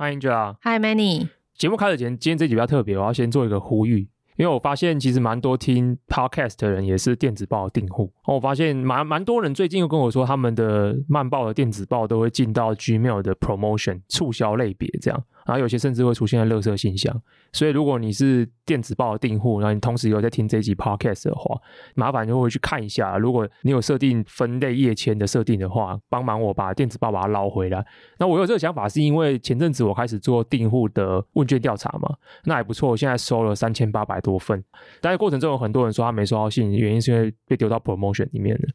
Hi Angela。Hi Manny。节目开始前，今天这集比较特别，我要先做一个呼吁。因为我发现其实蛮多听 podcast 的人也是电子报的订户，我发现蛮蛮多人最近又跟我说，他们的漫报的电子报都会进到 Gmail 的 promotion 促销类别这样，然后有些甚至会出现在垃圾信箱。所以如果你是电子报的订户，然后你同时有在听这一集 podcast 的话，麻烦就会去看一下。如果你有设定分类页签的设定的话，帮忙我把电子报把它捞回来。那我有这个想法是因为前阵子我开始做订户的问卷调查嘛，那还不错，我现在收了三千八百多。多份，但是过程中有很多人说他没收到信，原因是因为被丢到 promotion 里面了。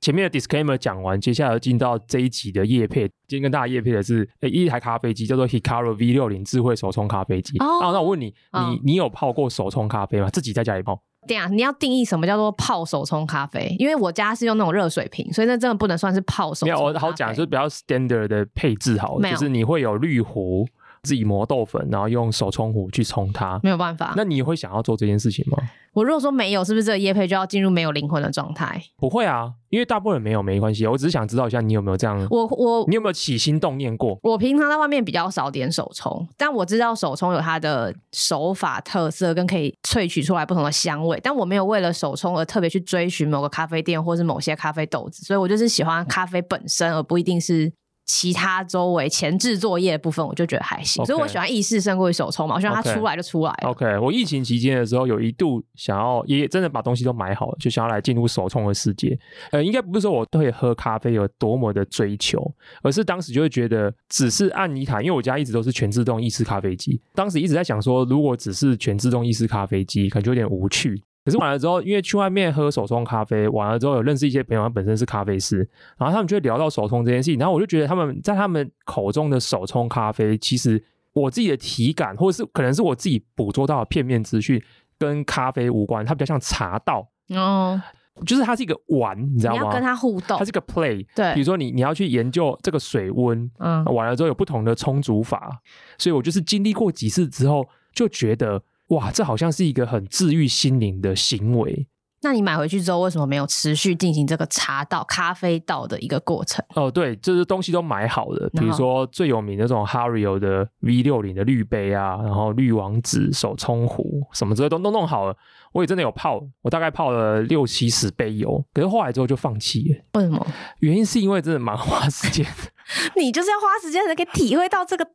前面的 disclaimer 讲完，接下来进到这一集的夜配。今天跟大家夜配的是诶一台咖啡机，叫做 Hikaru V 六零智慧手冲咖啡机。哦、啊，那我问你，哦、你你有泡过手冲咖啡吗？自己在家里泡？对啊，你要定义什么叫做泡手冲咖啡？因为我家是用那种热水瓶，所以那真的不能算是泡手冲。没有，我好讲就是比较 standard 的配置好，好，就是你会有滤壶。自己磨豆粉，然后用手冲壶去冲它，没有办法。那你会想要做这件事情吗？我如果说没有，是不是这个叶配就要进入没有灵魂的状态？不会啊，因为大部分人没有没关系。我只是想知道一下，你有没有这样？我我你有没有起心动念过？我平常在外面比较少点手冲，但我知道手冲有它的手法特色，跟可以萃取出来不同的香味。但我没有为了手冲而特别去追寻某个咖啡店或是某些咖啡豆子，所以我就是喜欢咖啡本身，而不一定是。其他周围前置作业的部分，我就觉得还行所以我喜欢意式胜过于手冲嘛，我希望它出来就出来 OK，, 我疫情期间的时候，有一度想要也真的把东西都买好了，就想要来进入手冲的世界。呃，应该不是说我对喝咖啡有多么的追求，而是当时就会觉得，只是按一台，因为我家一直都是全自动意式咖啡机，当时一直在想说，如果只是全自动意式咖啡机，感觉有点无趣。可是完了之后，因为去外面喝手冲咖啡，完了之后有认识一些朋友，他本身是咖啡师，然后他们就会聊到手冲这件事情，然后我就觉得他们在他们口中的手冲咖啡，其实我自己的体感，或者是可能是我自己捕捉到的片面资讯，跟咖啡无关，它比较像茶道哦，就是它是一个玩，你知道吗？你要跟它互动，它是一个 play，对，比如说你你要去研究这个水温，嗯，完了之后有不同的冲煮法，所以我就是经历过几次之后，就觉得。哇，这好像是一个很治愈心灵的行为。那你买回去之后，为什么没有持续进行这个茶道、咖啡道的一个过程？哦，对，就是东西都买好了，比如说最有名的这种 Hario 的 V 六零的滤杯啊，然后滤网纸、手冲壶什么之类都都弄好了。我也真的有泡，我大概泡了六七十杯油，可是后来之后就放弃了。为什么？原因是因为真的蛮花时间。你就是要花时间才可以体会到这个。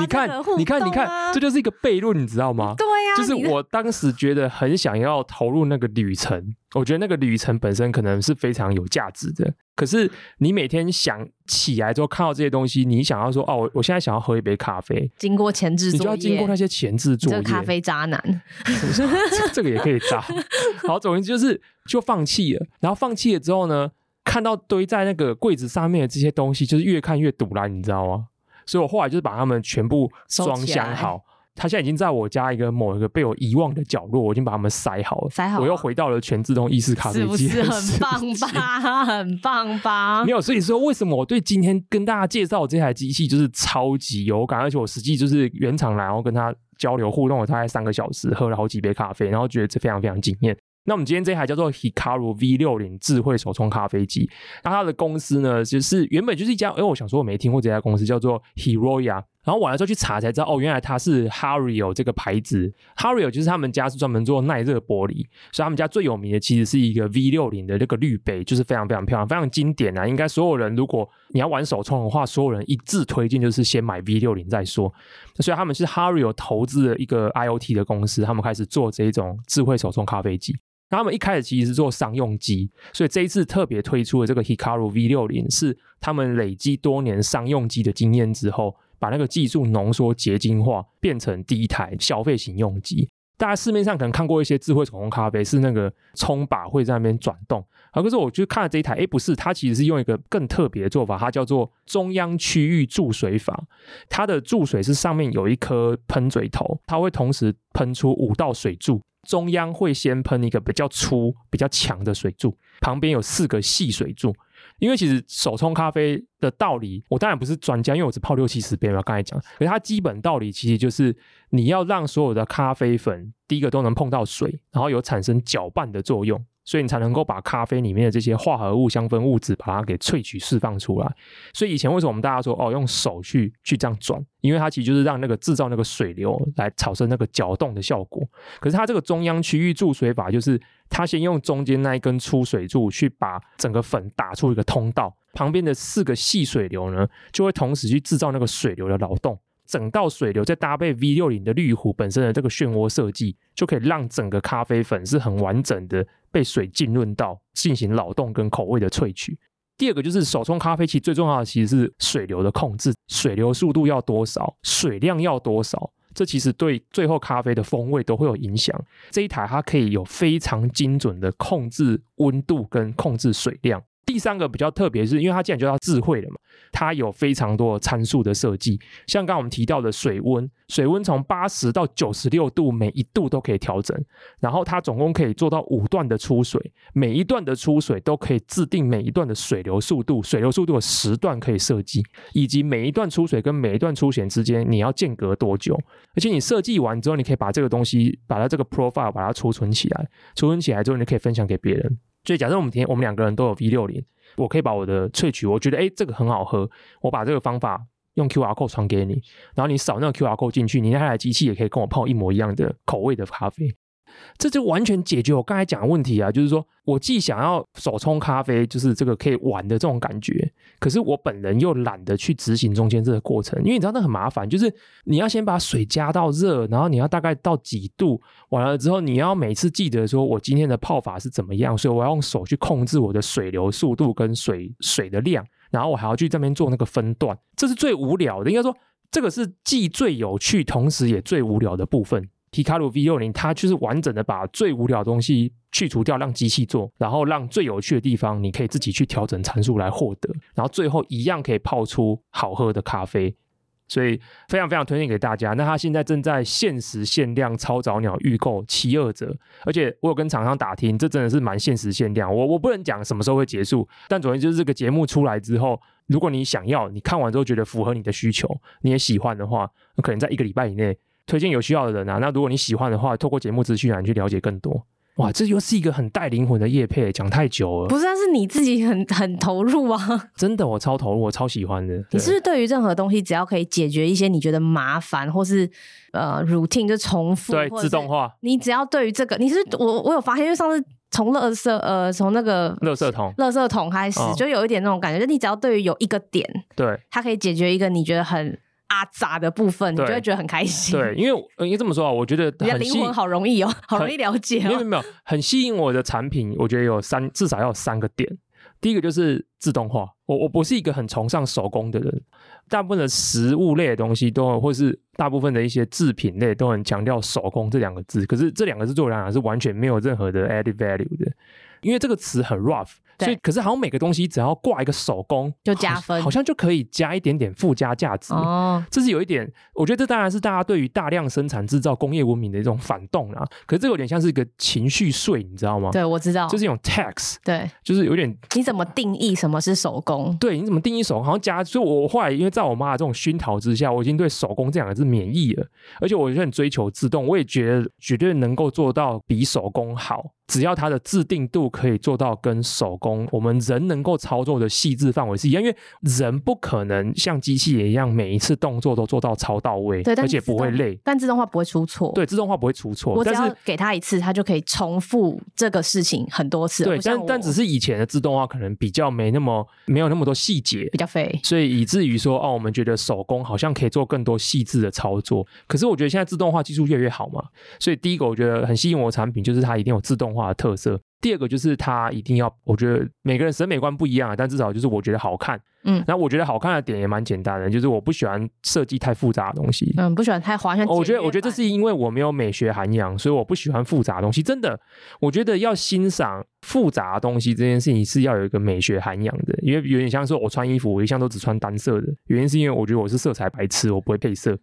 你看，啊、你看，你看，这就是一个悖论，你知道吗？对呀、啊，就是我当时觉得很想要投入那个旅程，我觉得那个旅程本身可能是非常有价值的。可是你每天想起来之后看到这些东西，你想要说哦，我我现在想要喝一杯咖啡，经过前置作业，你就要经过那些前置作业。这个咖啡渣男？这个也可以渣。好，总之就是就放弃了。然后放弃了之后呢，看到堆在那个柜子上面的这些东西，就是越看越堵了，你知道吗？所以我后来就是把它们全部装箱好，它现在已经在我家一个某一个被我遗忘的角落，我已经把它们塞好了。塞好，我又回到了全自动意式咖啡机，是不是很棒吧？很棒吧？没有，所以说为什么我对今天跟大家介绍这台机器就是超级有感，而且我实际就是原厂来，然后跟他交流互动了大概三个小时，喝了好几杯咖啡，然后觉得这非常非常惊艳。那我们今天这台叫做 Hikaru V60 智慧手冲咖啡机，那它的公司呢，就是原本就是一家，哎，我想说我没听过这家公司叫做 Hiroya，然后完了之后去查才知道，哦，原来它是 Hario 这个牌子，Hario 就是他们家是专门做耐热玻璃，所以他们家最有名的其实是一个 V60 的那个滤杯，就是非常非常漂亮，非常经典啊，应该所有人如果你要玩手冲的话，所有人一致推荐就是先买 V60 再说，所以他们是 Hario 投资的一个 IoT 的公司，他们开始做这一种智慧手冲咖啡机。那他们一开始其实是做商用机，所以这一次特别推出的这个 Hikaru V60 是他们累积多年商用机的经验之后，把那个技术浓缩结晶化，变成第一台消费型用机。大家市面上可能看过一些智慧手冲咖啡，是那个冲把会在那边转动，而可是我就看了这一台，哎，不是，它其实是用一个更特别的做法，它叫做中央区域注水法。它的注水是上面有一颗喷嘴头，它会同时喷出五道水柱。中央会先喷一个比较粗、比较强的水柱，旁边有四个细水柱。因为其实手冲咖啡的道理，我当然不是专家，因为我只泡六七十杯嘛。刚才讲，可是它基本道理其实就是你要让所有的咖啡粉第一个都能碰到水，然后有产生搅拌的作用，所以你才能够把咖啡里面的这些化合物、香氛物质把它给萃取释放出来。所以以前为什么我们大家说哦，用手去去这样转？因为它其实就是让那个制造那个水流来产生那个搅动的效果。可是它这个中央区域注水法，就是它先用中间那一根粗水柱去把整个粉打出一个通道，旁边的四个细水流呢，就会同时去制造那个水流的扰动。整道水流再搭配 V 六零的滤壶本身的这个漩涡设计，就可以让整个咖啡粉是很完整的被水浸润到，进行扰动跟口味的萃取。第二个就是手冲咖啡其实最重要的其实是水流的控制，水流速度要多少，水量要多少，这其实对最后咖啡的风味都会有影响。这一台它可以有非常精准的控制温度跟控制水量。第三个比较特别，是因为它既然就叫智慧了嘛，它有非常多参数的设计，像刚我们提到的水温，水温从八十到九十六度，每一度都可以调整，然后它总共可以做到五段的出水，每一段的出水都可以制定每一段的水流速度，水流速度有十段可以设计，以及每一段出水跟每一段出水之间你要间隔多久，而且你设计完之后，你可以把这个东西，把它这个 profile 把它储存起来，储存起来之后，你可以分享给别人。所以，假设我们今天我们两个人都有 V 六零，我可以把我的萃取，我觉得哎，这个很好喝，我把这个方法用 QR code 传给你，然后你扫那个 QR code 进去，你那台机器也可以跟我泡一模一样的口味的咖啡。这就完全解决我刚才讲的问题啊，就是说我既想要手冲咖啡，就是这个可以玩的这种感觉，可是我本人又懒得去执行中间这个过程，因为你知道那很麻烦，就是你要先把水加到热，然后你要大概到几度，完了之后你要每次记得说我今天的泡法是怎么样，所以我要用手去控制我的水流速度跟水水的量，然后我还要去这边做那个分段，这是最无聊的，应该说这个是既最有趣，同时也最无聊的部分。皮卡鲁 V 六零，它就是完整的把最无聊的东西去除掉，让机器做，然后让最有趣的地方你可以自己去调整参数来获得，然后最后一样可以泡出好喝的咖啡，所以非常非常推荐给大家。那它现在正在限时限量超早鸟预购七二折，而且我有跟厂商打听，这真的是蛮限时限量。我我不能讲什么时候会结束，但总之就是这个节目出来之后，如果你想要，你看完之后觉得符合你的需求，你也喜欢的话，可能在一个礼拜以内。推荐有需要的人啊，那如果你喜欢的话，透过节目资讯来去了解更多。哇，这又是一个很带灵魂的业配，讲太久了。不是，但是你自己很 很投入啊。真的，我超投入，我超喜欢的。你是不是对于任何东西，只要可以解决一些你觉得麻烦或是呃 routine 就重复，对自动化，你只要对于这个，你是我我有发现，因为上次从垃圾呃从那个垃圾桶垃圾桶开始，哦、就有一点那种感觉，就你只要对于有一个点，对，它可以解决一个你觉得很。阿杂的部分，你就会觉得很开心。对，因为应该这么说啊，我觉得你的灵魂好容易哦，好容易了解哦。没有没有，很吸引我的产品，我觉得有三，至少要有三个点。第一个就是自动化。我我不是一个很崇尚手工的人，大部分的食物类的东西都，或是大部分的一些制品类都很强调手工这两个字。可是这两个字对我来讲是完全没有任何的 added value 的，因为这个词很 rough。所以，可是好像每个东西只要挂一个手工，就加分好，好像就可以加一点点附加价值。哦，这是有一点，我觉得这当然是大家对于大量生产制造工业文明的一种反动啦。可是这有点像是一个情绪税，你知道吗？对，我知道，就是一种 tax。对，就是有点。你怎么定义什么是手工？对，你怎么定义手工？好像加，所以我后来因为在我妈的这种熏陶之下，我已经对手工这两个字免疫了。而且我就很追求自动，我也觉得绝对能够做到比手工好。只要它的自定度可以做到跟手工我们人能够操作的细致范围是一样，因为人不可能像机器人一样每一次动作都做到超到位，对，而且不会累。但自动化不会出错，对，自动化不会出错。我只要给它一次，它就可以重复这个事情很多次。对，但但只是以前的自动化可能比较没那么没有那么多细节，比较废，所以以至于说哦，我们觉得手工好像可以做更多细致的操作。可是我觉得现在自动化技术越来越好嘛，所以第一个我觉得很吸引我的产品就是它一定有自动化的特色。第二个就是它一定要，我觉得每个人审美观不一样，但至少就是我觉得好看。嗯，那我觉得好看的点也蛮简单的，就是我不喜欢设计太复杂的东西。嗯，不喜欢太华丽。我觉得，我觉得这是因为我没有美学涵养，所以我不喜欢复杂的东西。真的，我觉得要欣赏复杂的东西这件事情是要有一个美学涵养的，因为有点像说我穿衣服，我一向都只穿单色的，原因是因为我觉得我是色彩白痴，我不会配色。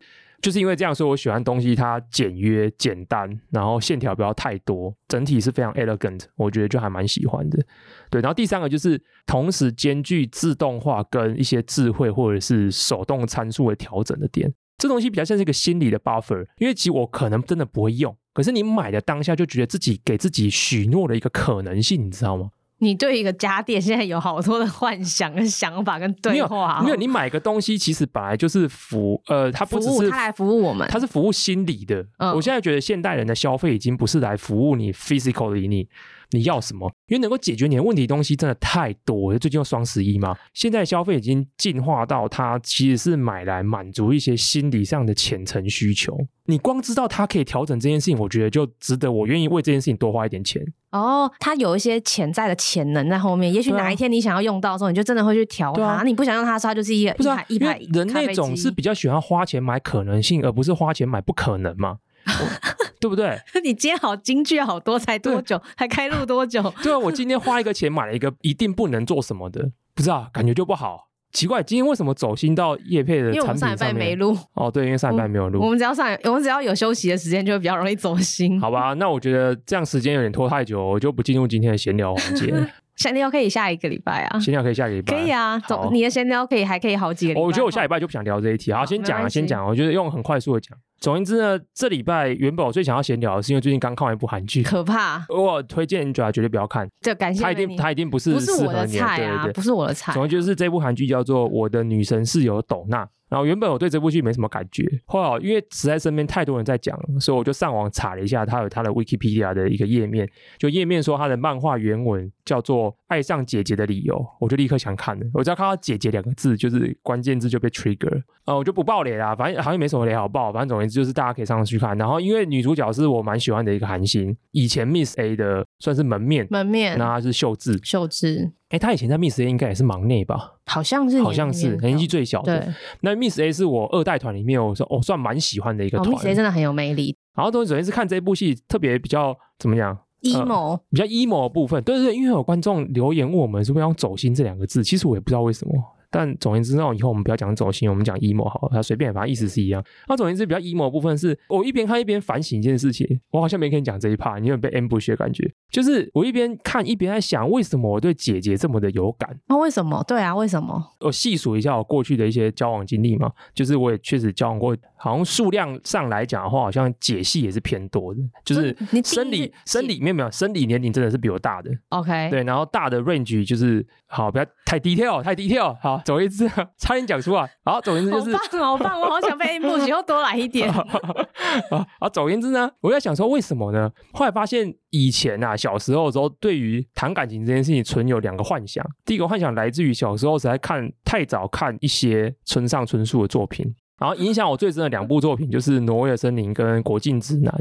就是因为这样，所以我喜欢东西它简约简单，然后线条不要太多，整体是非常 elegant，我觉得就还蛮喜欢的。对，然后第三个就是同时兼具自动化跟一些智慧或者是手动参数的调整的点，这东西比较像是一个心理的 buffer，因为其实我可能真的不会用。可是你买的当下就觉得自己给自己许诺了一个可能性，你知道吗？你对一个家电现在有好多的幻想跟想法跟对话，没有，没有，你买个东西其实本来就是服，呃，它不只是它来服务我们，它是服务心理的。嗯，我现在觉得现代人的消费已经不是来服务你 physically 你。你要什么？因为能够解决你的问题的东西真的太多了。最近又双十一嘛，现在消费已经进化到它其实是买来满足一些心理上的浅层需求。你光知道它可以调整这件事情，我觉得就值得我愿意为这件事情多花一点钱。哦，它有一些潜在的潜能在后面。也许哪一天你想要用到的时候，你就真的会去调它。啊、你不想用它的时候，它就是一个一排一排。人类总是比较喜欢花钱买可能性，而不是花钱买不可能嘛。对不对？你今天好京剧好多，才多久？还开录多久？对啊，我今天花一个钱买了一个一定不能做什么的，不知道感觉就不好。奇怪，今天为什么走心到叶配的产品上面？因为我们上礼拜没录。哦，对，因为上礼拜没有录。我们只要上，我们只要有休息的时间，就会比较容易走心。好吧，那我觉得这样时间有点拖太久，我就不进入今天的闲聊环节。闲聊可以下一个礼拜啊，闲聊可以下一个礼拜，可以啊。总，你的闲聊可以还可以好几个礼拜。我觉得我下礼拜就不想聊这一题。好，先讲啊，先讲。我觉得用很快速的讲。总言之呢，这礼拜原本我最想要闲聊的是因为最近刚看完一部韩剧，可怕。我推荐你绝绝对不要看，这感谢他一定他一定不是不是我的菜啊，对对对，不是我的菜。总之就是这部韩剧叫做《我的女神室友斗娜》。然后原本我对这部剧没什么感觉，后来因为实在身边太多人在讲，所以我就上网查了一下，它有它的 Wikipedia 的一个页面，就页面说它的漫画原文叫做《爱上姐姐的理由》，我就立刻想看了。我只要看到“姐姐”两个字，就是关键字就被 trigger。呃，我就不爆雷啦，反正好像没什么雷好爆，反正总而言之就是大家可以上去看。然后因为女主角是我蛮喜欢的一个韩星，以前 Miss A 的算是门面，门面，那她是秀智，秀智。哎，她以前在 Miss A 应该也是忙内吧？好像是，好像是年纪最小的。那 Miss A 是我二代团里面，我说我算蛮喜欢的一个团。Miss A 真的很有魅力。然后，总之是看这部戏特别比较怎么讲？emo，呃、比较 emo 的部分。对对对，因为有观众留言问我们是不是要走心这两个字，其实我也不知道为什么。但总而言之，那以后我们不要讲走心，我们讲 emo 好了，他随便，反正意思是一样。那总而言之，比较 emo 的部分是我一边看一边反省一件事情。我好像没跟你讲这一 part，你有被 ambush 的感觉。就是我一边看一边在想，为什么我对姐姐这么的有感？那、哦、为什么？对啊，为什么？我细数一下我过去的一些交往经历嘛，就是我也确实交往过，好像数量上来讲的话，好像姐系也是偏多的。就是生理生理没有没有生理年龄真的是比我大的。OK，对，然后大的 range 就是好，不要太 detail，太 detail。好，总而言之。差点讲出来，好，总而言之就是，好棒，好棒，我好想被 M 以后多来一点。啊，总而言之呢，我在想说为什么呢？后来发现以前啊，小时候的时候，对于谈感情这件事情，存有两个幻想。第一个幻想来自于小时候实在看太早看一些村上春树的作品，然后影响我最深的两部作品就是《挪威的森林》跟《国境之南》。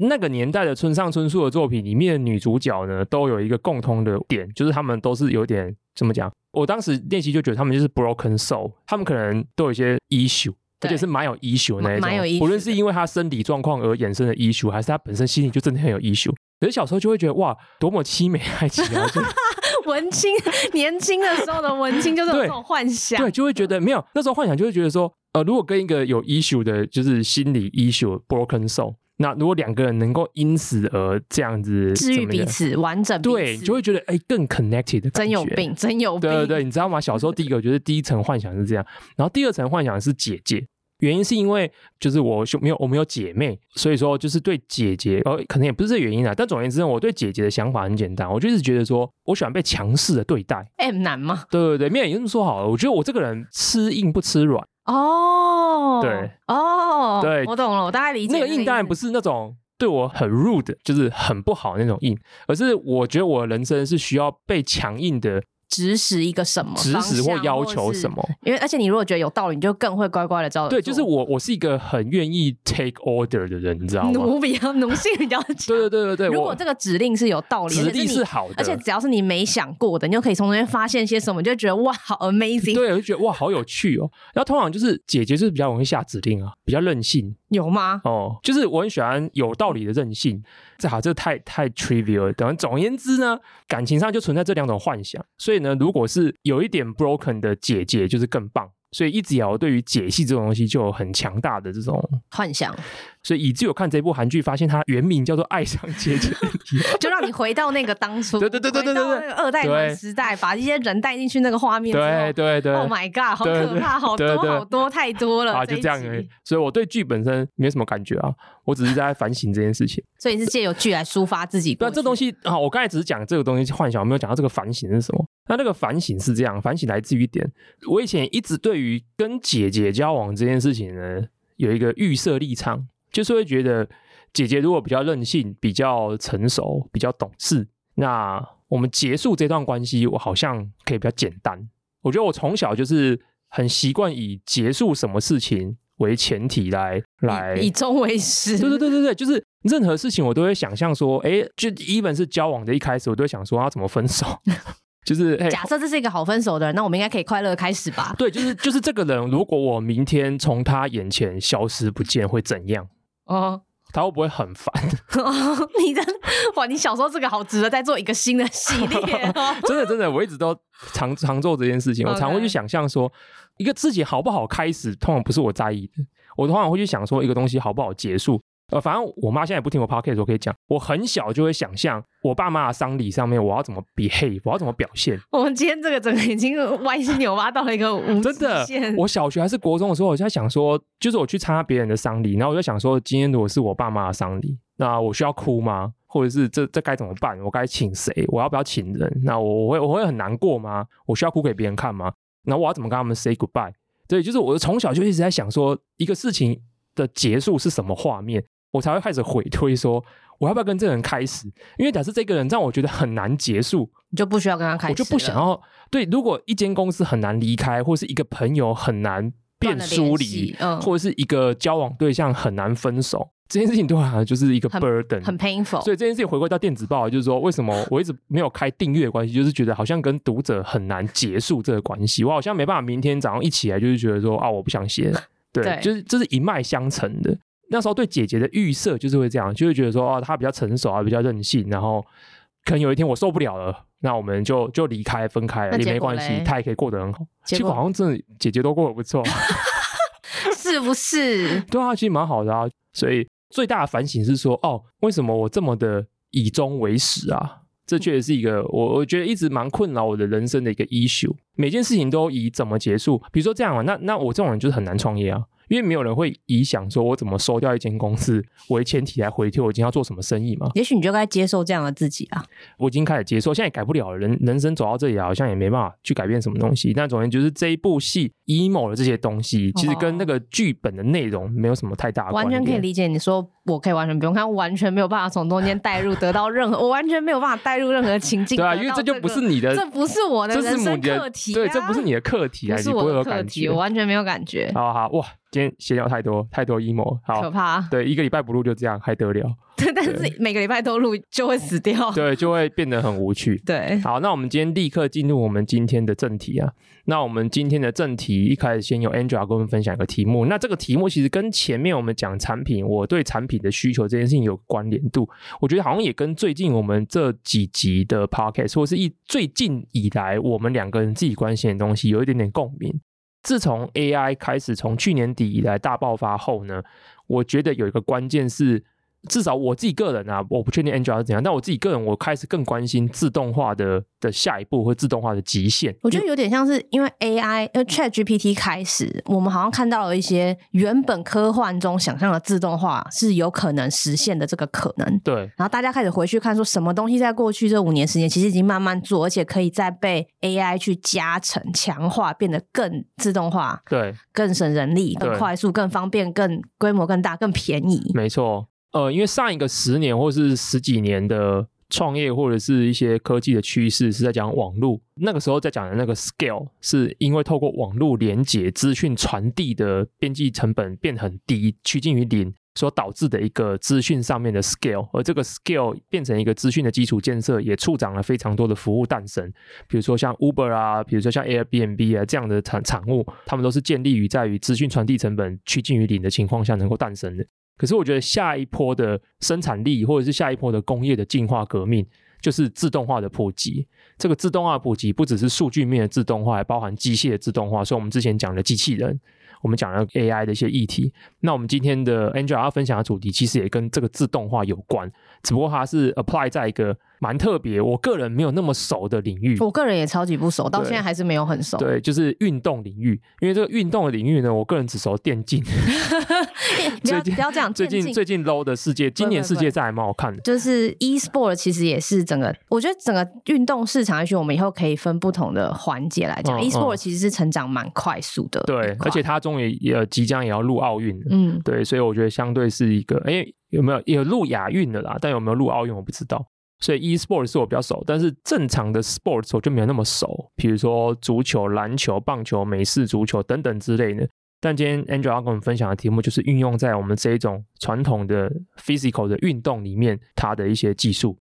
那个年代的村上春树的作品里面的女主角呢，都有一个共通的点，就是她们都是有点怎么讲？我当时练习就觉得她们就是 broken soul，她们可能都有一些 issue，而且是蛮有 issue 的那一种。蛮有 issue。不论是因为他身体状况而衍生的 issue，还是他本身心里就真的很有 issue。可是小时候就会觉得哇，多么凄美爱情啊！就 文青，年轻的时候的文青就是有这种幻想对，对，就会觉得没有那时候幻想，就会觉得说，呃，如果跟一个有 issue 的，就是心理 issue broken soul。那如果两个人能够因此而这样子治愈彼此，完整对，就会觉得哎、欸、更 connected 的。真有病，真有病。对对对，你知道吗？小时候第一个就是第一层幻想是这样，然后第二层幻想是姐姐。原因是因为就是我兄没有我没有姐妹，所以说就是对姐姐，呃，可能也不是这原因啊。但总而言之，我对姐姐的想法很简单，我就是觉得说我喜欢被强势的对待。M 男吗？对对对，没有你这么说好了。我觉得我这个人吃硬不吃软。哦，对，哦，对，我懂了，我大概理解。那个硬当然不是那种。对我很 rude，就是很不好的那种硬，而是我觉得我的人生是需要被强硬的。指使一个什么，指使或要求什么？因为而且你如果觉得有道理，你就更会乖乖的照着。对，就是我，我是一个很愿意 take order 的人，你知道吗？奴比较奴性比较强。对对对对对。如果这个指令是有道理，指令是好的，而且只要是你没想过的，你就可以从中间发现些什么，就觉得哇，好 amazing。对，我就觉得哇，好有趣哦。然后通常就是姐姐就是比较容易下指令啊，比较任性。有吗？哦，就是我很喜欢有道理的任性。这好，这太太 trivial。等总而言之呢，感情上就存在这两种幻想。所以呢，如果是有一点 broken 的姐姐，就是更棒。所以一直以来我对于解析这种东西就有很强大的这种幻想。所以以至于我看这部韩剧，发现它原名叫做《爱上姐姐》，就让你回到那个当初，对对对对对对，那个二代团时代，把一些人带进去那个画面。对对对，Oh my god，好可怕，好多好多，太多了。啊，就这样而已。所以我对剧本身没什么感觉啊，我只是在反省这件事情。所以你是借由剧来抒发自己。对，这东西啊，我刚才只是讲这个东西幻想，我没有讲到这个反省是什么。那那个反省是这样，反省来自于一点，我以前一直对于跟姐姐交往这件事情呢，有一个预设立场。就是会觉得姐姐如果比较任性、比较成熟、比较懂事，那我们结束这段关系，我好像可以比较简单。我觉得我从小就是很习惯以结束什么事情为前提来来以终为始。对对对对对，就是任何事情我都会想象说，哎，就 even 是交往的一开始，我都会想说要怎么分手。就是假设这是一个好分手的人，那我们应该可以快乐开始吧？对，就是就是这个人，如果我明天从他眼前消失不见，会怎样？哦，他会不会很烦？哦，你的哇，你小时候这个好值得再做一个新的系列哦。真的真的，我一直都常常做这件事情。我常会去想象说，一个自己好不好开始，通常不是我在意的。我通常会去想说，一个东西好不好结束。呃，反正我妈现在也不听我 podcast，我可以讲，我很小就会想象我爸妈的丧礼上面我要怎么 behave，我要怎么表现。我们今天这个整个已经歪心扭八到了一个无真的。我小学还是国中的时候，我就在想说，就是我去参加别人的丧礼，然后我就想说，今天如果是我爸妈的丧礼，那我需要哭吗？或者是这这该怎么办？我该请谁？我要不要请人？那我我会我会很难过吗？我需要哭给别人看吗？那我要怎么跟他们 say goodbye？对，就是我从小就一直在想说，一个事情的结束是什么画面。我才会开始回推说，我要不要跟这个人开始？因为假设这个人让我觉得很难结束，你就不需要跟他开始。我就不想要。对，如果一间公司很难离开，或是一个朋友很难变疏离，嗯，或者是一个交往对象很难分手，这件事情对我好像就是一个 burden，很，很 painful。所以这件事情回归到电子报，就是说，为什么我一直没有开订阅的关系，就是觉得好像跟读者很难结束这个关系。我好像没办法明天早上一起来，就是觉得说啊，我不想写了。对，对就是这是一脉相承的。那时候对姐姐的预设就是会这样，就会觉得说哦，她比较成熟啊，比较任性，然后可能有一天我受不了了，那我们就就离开分开了也没关系，她也可以过得很好。结果，结果好像真的姐姐都过得不错，是不是？对啊，其实蛮好的啊。所以最大的反省是说，哦，为什么我这么的以终为始啊？这确实是一个我我觉得一直蛮困扰我的人生的一个 issue。每件事情都以怎么结束，比如说这样啊，那那我这种人就是很难创业啊。因为没有人会以想说我怎么收掉一间公司为前提来回推我今天要做什么生意嘛？也许你就该接受这样的自己啊！我已经开始接受，现在也改不了了。人人生走到这里好像也没办法去改变什么东西。但总而言之，就是这一部戏 emo 的这些东西，其实跟那个剧本的内容没有什么太大关系。完全可以理解，你说我可以完全不用看，完全没有办法从中间带入得到任何，我完全没有办法带入任何情境。对啊，因为这就不是你的，这不是我的人生课题，对，这不是你的课题啊，不是我的课题，我完全没有感觉。好好哇。今天闲聊太多太多 emo，好可怕。对，一个礼拜不录就这样，还得了？对，但是每个礼拜都录就会死掉。对，就会变得很无趣。对，好，那我们今天立刻进入我们今天的正题啊。那我们今天的正题一开始先由 Angela 跟我们分享一个题目。那这个题目其实跟前面我们讲产品，我对产品的需求这件事情有关联度。我觉得好像也跟最近我们这几集的 Podcast，或是一最近以来我们两个人自己关心的东西，有一点点共鸣。自从 AI 开始从去年底以来大爆发后呢，我觉得有一个关键是。至少我自己个人啊，我不确定 Angela 是怎样，但我自己个人，我开始更关心自动化的的下一步或自动化的极限。我觉得有点像是因为 AI，呃，ChatGPT 开始，我们好像看到了一些原本科幻中想象的自动化是有可能实现的这个可能。对。然后大家开始回去看，说什么东西在过去这五年时间其实已经慢慢做，而且可以再被 AI 去加成、强化，变得更自动化。对。更省人力、更快速、更方便、更规模更大、更便宜。没错。呃，因为上一个十年或是十几年的创业或者是一些科技的趋势是在讲网络，那个时候在讲的那个 scale，是因为透过网络连接资讯传递的边际成本变很低，趋近于零，所导致的一个资讯上面的 scale，而这个 scale 变成一个资讯的基础建设，也促长了非常多的服务诞生，比如说像 Uber 啊，比如说像 Airbnb 啊这样的产产物，他们都是建立于在于资讯传递成本趋近于零的情况下能够诞生的。可是我觉得下一波的生产力，或者是下一波的工业的进化革命，就是自动化的普及。这个自动化普及不只是数据面的自动化，还包含机械的自动化。所以，我们之前讲的机器人，我们讲了 AI 的一些议题。那我们今天的 Angela 要分享的主题，其实也跟这个自动化有关，只不过它是 apply 在一个。蛮特别，我个人没有那么熟的领域，我个人也超级不熟，到现在还是没有很熟。对，就是运动领域，因为这个运动的领域呢，我个人只熟电竞。不要不要这样，最近最近 low 的世界，今年世界赛还蛮好看的。就是 e-sport 其实也是整个，我觉得整个运动市场，也许我们以后可以分不同的环节来讲。e-sport 其实是成长蛮快速的，对，而且它终于也即将也要入奥运，嗯，对，所以我觉得相对是一个，哎，有没有有入亚运的啦？但有没有入奥运，我不知道。所以 e-sport 是我比较熟，但是正常的 sports 我就没有那么熟，比如说足球、篮球、棒球、美式足球等等之类的。但今天 Angela 要跟我们分享的题目就是运用在我们这一种传统的 physical 的运动里面，它的一些技术。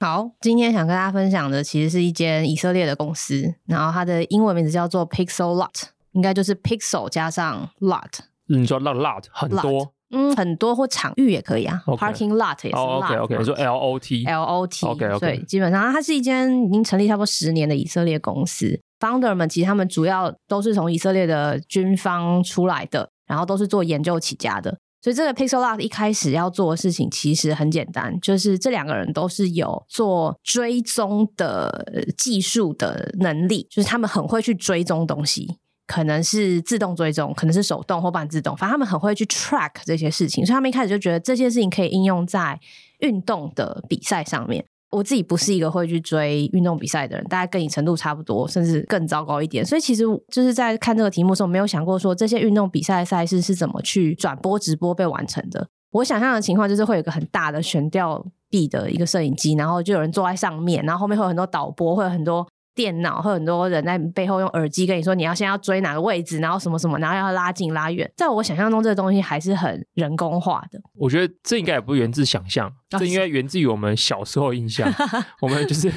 好，今天想跟大家分享的其实是一间以色列的公司，然后它的英文名字叫做 Pixellot，应该就是 pixel 加上 lot。你说 lot lot 很多。Lot 嗯，很多或场域也可以啊 Okay.，parking lot 也是 lot。OK OK，你说 L O T，L O T。OK OK，对，基本上它是一间已经成立差不多十年的以色列公司。Founder 们其实他们主要都是从以色列的军方出来的，然后都是做研究起家的。所以这个 Pixellot 一开始要做的事情其实很简单，就是这两个人都是有做追踪的技术的能力，就是他们很会去追踪东西。可能是自动追踪，可能是手动或半自动，反正他们很会去 track 这些事情，所以他们一开始就觉得这些事情可以应用在运动的比赛上面。我自己不是一个会去追运动比赛的人，大概跟你程度差不多，甚至更糟糕一点。所以其实就是在看这个题目的时候，没有想过说这些运动比赛赛事是怎么去转播直播被完成的。我想象的情况就是会有一个很大的悬吊臂的一个摄影机，然后就有人坐在上面，然后后面会有很多导播，会有很多。电脑和很多人在背后用耳机跟你说，你要先要追哪个位置，然后什么什么，然后要拉近拉远。在我想象中，这个东西还是很人工化的。我觉得这应该也不源自想象，这应该源自于我们小时候印象。我们就是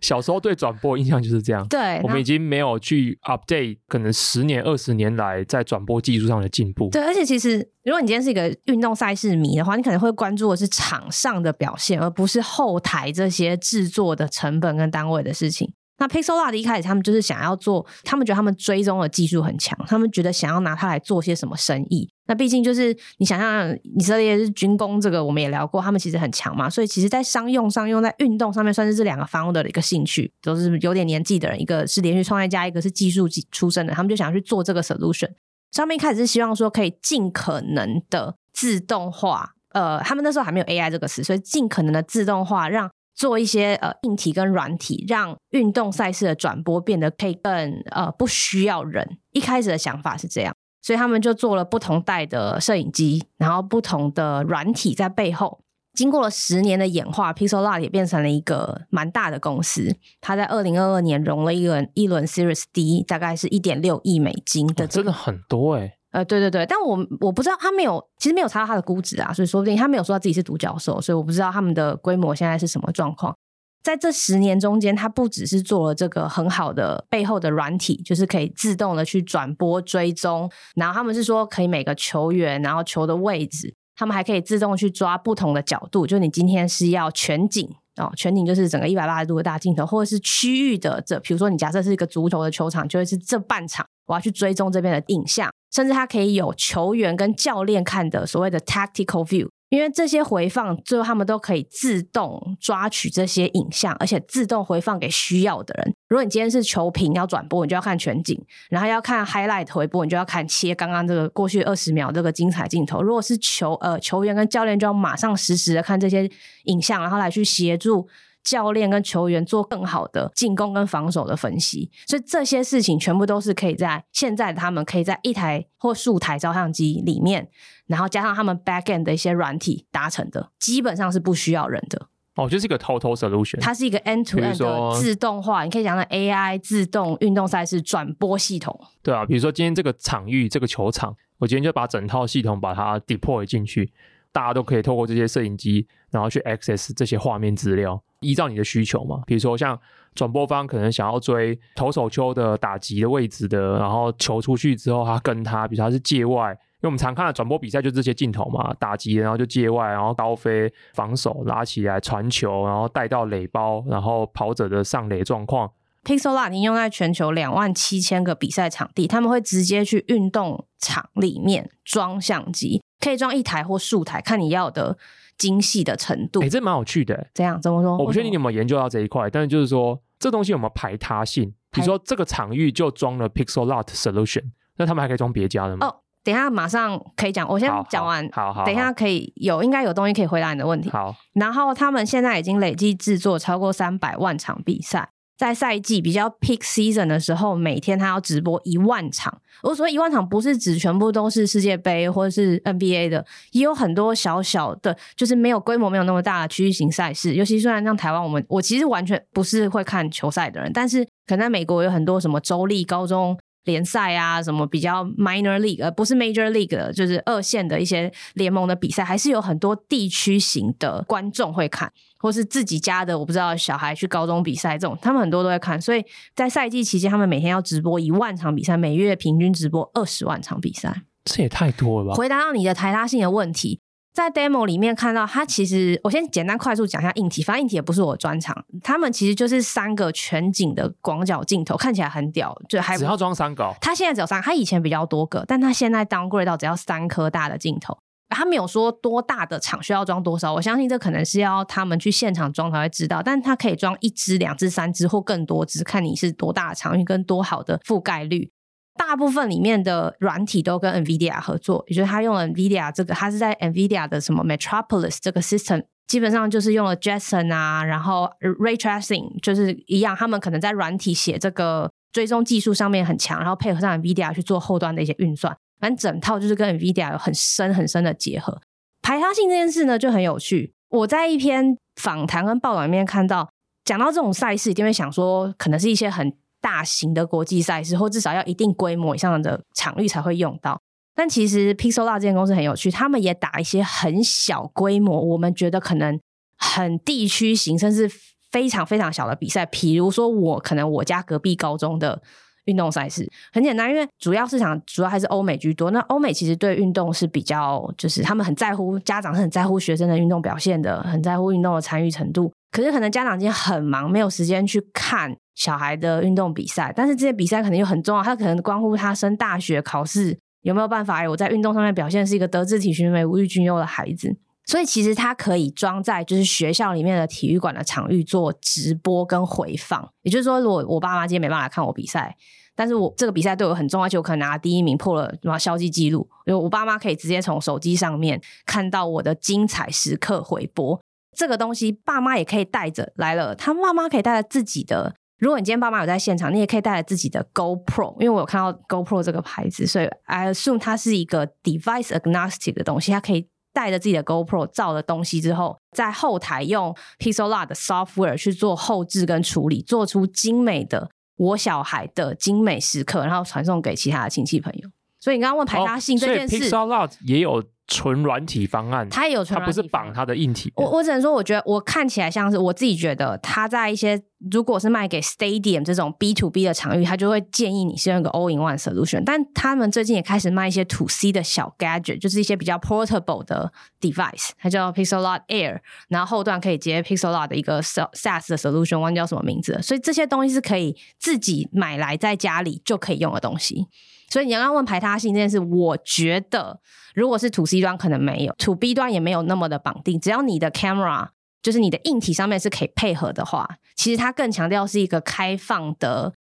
小时候对转播印象就是这样。对，我们已经没有去 update 可能十年、二十年来在转播技术上的进步。对，而且其实如果你今天是一个运动赛事迷的话，你可能会关注的是场上的表现，而不是后台这些制作的成本跟单位的事情。那 Pixellot 一开始他们就是想要做，他们觉得他们追踪的技术很强，他们觉得想要拿它来做些什么生意。那毕竟就是你想象以色列是军工，这个我们也聊过，他们其实很强嘛，所以其实在商用上用在运动上面，算是这两个方的一个兴趣，都是有点年纪的人，一个是连续创业家，一个是技术出身的，他们就想要去做这个 solution。上面一开始是希望说可以尽可能的自动化，呃，他们那时候还没有 AI 这个词，所以尽可能的自动化让。做一些呃硬体跟软体，让运动赛事的转播变得可以更呃不需要人。一开始的想法是这样，所以他们就做了不同代的摄影机，然后不同的软体在背后。经过了十年的演化，Pixellot 也变成了一个蛮大的公司。他在二零二二年融了一轮一轮 Series D，大概是一点六亿美金的，真的很多哎、呃，对对对，但我我不知道他没有，其实没有查到他的估值啊，所以说不定他没有说他自己是独角兽，所以我不知道他们的规模现在是什么状况。在这十年中间，他不只是做了这个很好的背后的软体，就是可以自动的去转播追踪，然后他们是说可以每个球员，然后球的位置，他们还可以自动去抓不同的角度，就你今天是要全景哦，全景就是整个一百八十度的大镜头，或者是区域的这，比如说你假设是一个足球的球场，就会是这半场。我要去追踪这边的影像，甚至它可以有球员跟教练看的所谓的 tactical view，因为这些回放最后他们都可以自动抓取这些影像，而且自动回放给需要的人。如果你今天是球评要转播，你就要看全景；然后要看 highlight 回播，你就要看切刚刚这个过去二十秒这个精彩镜头。如果是球呃球员跟教练，就要马上实时的看这些影像，然后来去协助。教练跟球员做更好的进攻跟防守的分析，所以这些事情全部都是可以在现在他们可以在一台或数台照相机里面，然后加上他们 back end 的一些软体达成的，基本上是不需要人的。哦，就是一个 total solution，它是一个 end to end 的自动化，你可以讲的 AI 自动运动赛事转播系统。对啊，比如说今天这个场域这个球场，我今天就把整套系统把它 deploy 进去。大家都可以透过这些摄影机，然后去 access 这些画面资料，依照你的需求嘛。比如说像转播方可能想要追投手丘的打击的位置的，然后球出去之后，他跟他，比如他是界外，因为我们常看的转播比赛就这些镜头嘛，打击然后就界外，然后高飞防守拉起来传球，然后带到垒包，然后跑者的上垒状况。Pixellot 应用在全球两万七千个比赛场地，他们会直接去运动场里面装相机，可以装一台或数台，看你要的精细的程度。哎、欸，这蛮有趣的。这样怎么说？我不确定你有没有研究到这一块，但是就是说，这东西有没有排他性？比如说这个场域就装了 Pixellot solution，那他们还可以装别家的吗？哦。等一下，马上可以讲。我先讲完。好好，好。等一下可以有，应该有东西可以回答你的问题。好。然后他们现在已经累计制作超过三百万场比赛，在赛季比较 peak season 的时候，每天他要直播一万场。我所谓一万场，不是指全部都是世界杯或者是 NBA 的，也有很多小小的，就是没有规模、没有那么大的区域型赛事。尤其虽然像台湾，我们我其实完全不是会看球赛的人，但是可能在美国有很多什么州立高中。联赛啊，什么比较 minor league，而不是 major league 的，就是二线的一些联盟的比赛，还是有很多地区型的观众会看，或是自己家的，我不知道小孩去高中比赛这种，他们很多都会看。所以在赛季期间，他们每天要直播一万场比赛，每月平均直播二十万场比赛，这也太多了吧？回答到你的台拉性的问题。在 demo 里面看到，它其实我先简单快速讲一下硬体，反正硬体也不是我专长。他们其实就是三个全景的广角镜头，看起来很屌，就还只要装三个。它现在只有三个，它以前比较多个，但它现在 downgrade 到只要三颗大的镜头。他没有说多大的场需要装多少，我相信这可能是要他们去现场装才会知道。但他可以装一支、两支、三支或更多只，看你是多大的场域跟多好的覆盖率。大部分里面的软体都跟 NVIDIA 合作，也就是他用了 NVIDIA 这个，他是在 NVIDIA 的什么 Metropolis 这个 system，基本上就是用了 Jetson 啊，然后 Ray Tracing 就是一样，他们可能在软体写这个追踪技术上面很强，然后配合上 NVIDIA 去做后端的一些运算，反正整套就是跟 NVIDIA 有很深很深的结合。排他性这件事呢就很有趣，我在一篇访谈跟报道里面看到，讲到这种赛事，一定会想说，可能是一些很。大型的国际赛事，或至少要一定规模以上的场域才会用到。但其实 Pixellot 这间公司很有趣，他们也打一些很小规模，我们觉得可能很地区型，甚至非常非常小的比赛。比如说，我可能我家隔壁高中的运动赛事，很简单，因为主要市场主要还是欧美居多。那欧美其实对运动是比较，就是他们很在乎，家长是很在乎学生的运动表现的，很在乎运动的参与程度。可是可能家长今天很忙，没有时间去看。小孩的运动比赛，但是这些比赛可能又很重要，他可能关乎他升大学考试有没有办法。我在运动上面表现是一个德智体群美、无欲均优的孩子，所以其实他可以装在就是学校里面的体育馆的场域做直播跟回放。也就是说，如果我爸妈今天没办法看我比赛，但是我这个比赛对我很重要，而且我可能拿第一名，破了什么校际记录，因为我爸妈可以直接从手机上面看到我的精彩时刻回播。这个东西爸妈也可以带着来了，他爸妈可以带着自己的。如果你今天爸妈有在现场，你也可以带着自己的 GoPro，因为我有看到 GoPro 这个牌子，所以 I assume 它是一个 device agnostic 的东西，它可以带着自己的 GoPro 照了东西之后，在后台用 Pixel 的 software 去做后置跟处理，做出精美的我小孩的精美时刻，然后传送给其他的亲戚朋友。所以你刚刚问排他性这件事，哦、Pixellot 也有。纯软体方案，它也有它不是绑它的硬体。我我只能说，我觉得我看起来像是我自己觉得，它在一些如果是卖给 stadium 这种 B to B 的场域，它就会建议你是用一个 all in one solution。但他们最近也开始卖一些 to C 的小 gadget，就是一些比较 portable 的 device，它叫 Pixellot Air，然后后段可以接 Pixellot 的一个 SaaS 的 solution，忘记叫什么名字了。所以这些东西是可以自己买来在家里就可以用的东西。所以你刚刚问排他性这件事，我觉得如果是 to C 端可能没有，to B 端也没有那么的绑定。只要你的 camera 就是你的硬体上面是可以配合的话，其实它更强调是一个开放的，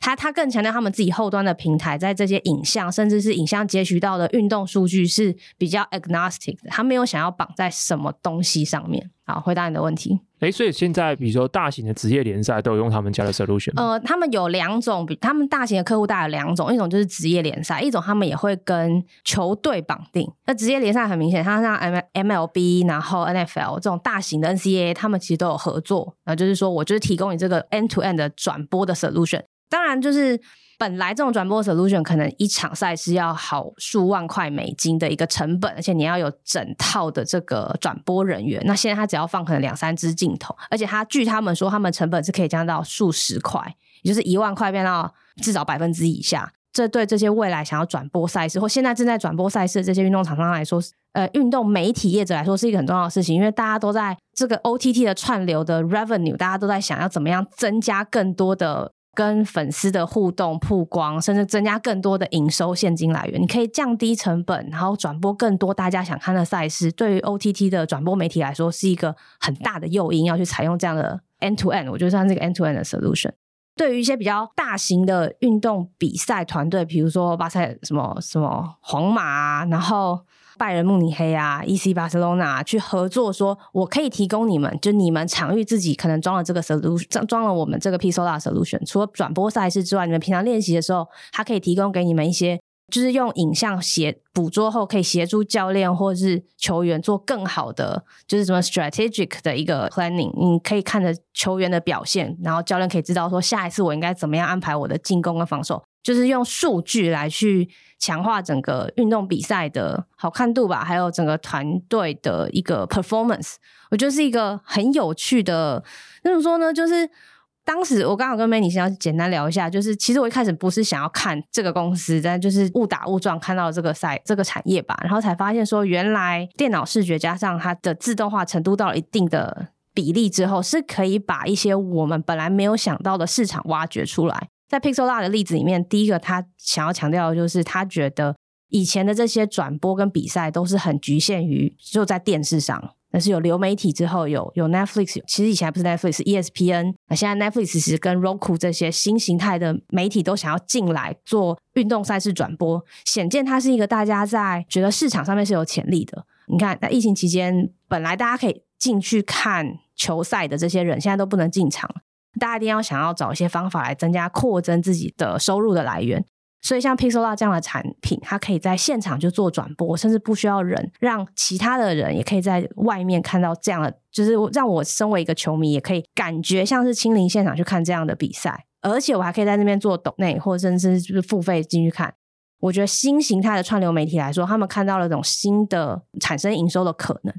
它它更强调他们自己后端的平台在这些影像甚至是影像截取到的运动数据是比较 agnostic 的，他没有想要绑在什么东西上面。好，回答你的问题。哎，所以现在比如说大型的职业联赛都有用他们家的 solution 吗？呃，他们有两种，比他们大型的客户大概有两种，一种就是职业联赛，一种他们也会跟球队绑定。那职业联赛很明显，它像 M MLB，然后 NFL 这种大型的 NCAA，他们其实都有合作。那就是说我就是提供你这个 end to end 的转播的 solution，当然就是。本来这种转播 solution 可能一场赛事要好数万块美金的一个成本，而且你要有整套的这个转播人员。那现在他只要放可能两三支镜头，而且他据他们说，他们成本是可以降到数十块，也就是一万块变到至少百分之以下。这对这些未来想要转播赛事或现在正在转播赛事的这些运动厂商来说，呃，运动媒体业者来说是一个很重要的事情，因为大家都在这个 OTT 的串流的 revenue，大家都在想要怎么样增加更多的。跟粉丝的互动、曝光，甚至增加更多的营收现金来源，你可以降低成本，然后转播更多大家想看的赛事。对于 OTT 的转播媒体来说，是一个很大的诱因，要去采用这样的 end to end。我觉得像这个 end to end 的 solution。对于一些比较大型的运动比赛团队，比如说巴塞什么什么皇马，然后。拜仁慕尼黑啊，EC 巴塞罗那去合作，说我可以提供你们，就你们场域自己可能装了这个 solution，装装了我们这个 Pixel solution。除了转播赛事之外，你们平常练习的时候，它可以提供给你们一些，就是用影像协捕捉后，可以协助教练或是球员做更好的，就是什么 strategic 的一个 planning。你可以看着球员的表现，然后教练可以知道说下一次我应该怎么样安排我的进攻跟防守。就是用数据来去强化整个运动比赛的好看度吧，还有整个团队的一个 performance，我觉得是一个很有趣的。那怎么说呢？就是当时我刚好跟 Manny 先要简单聊一下，就是其实我一开始不是想要看这个公司，但就是误打误撞看到这个赛这个产业吧，然后才发现说，原来电脑视觉加上它的自动化程度到了一定的比例之后，是可以把一些我们本来没有想到的市场挖掘出来。在 Pixel 的例子里面，第一个他想要强调的就是，他觉得以前的这些转播跟比赛都是很局限于就在电视上，但是有流媒体之后，有有 Netflix，其实以前还不是 Netflix，ESPN 那现在 Netflix 其实跟 Roku 这些新形态的媒体都想要进来做运动赛事转播，显见它是一个大家在觉得市场上面是有潜力的。你看，在疫情期间，本来大家可以进去看球赛的这些人，现在都不能进场。大家一定要想要找一些方法来增加、扩增自己的收入的来源。所以，像 Pixel 这样的产品，它可以在现场就做转播，甚至不需要人，让其他的人也可以在外面看到这样的，就是让我身为一个球迷，也可以感觉像是亲临现场去看这样的比赛。而且，我还可以在那边做抖内，或者甚至就是付费进去看。我觉得新形态的串流媒体来说，他们看到了一种新的产生营收的可能。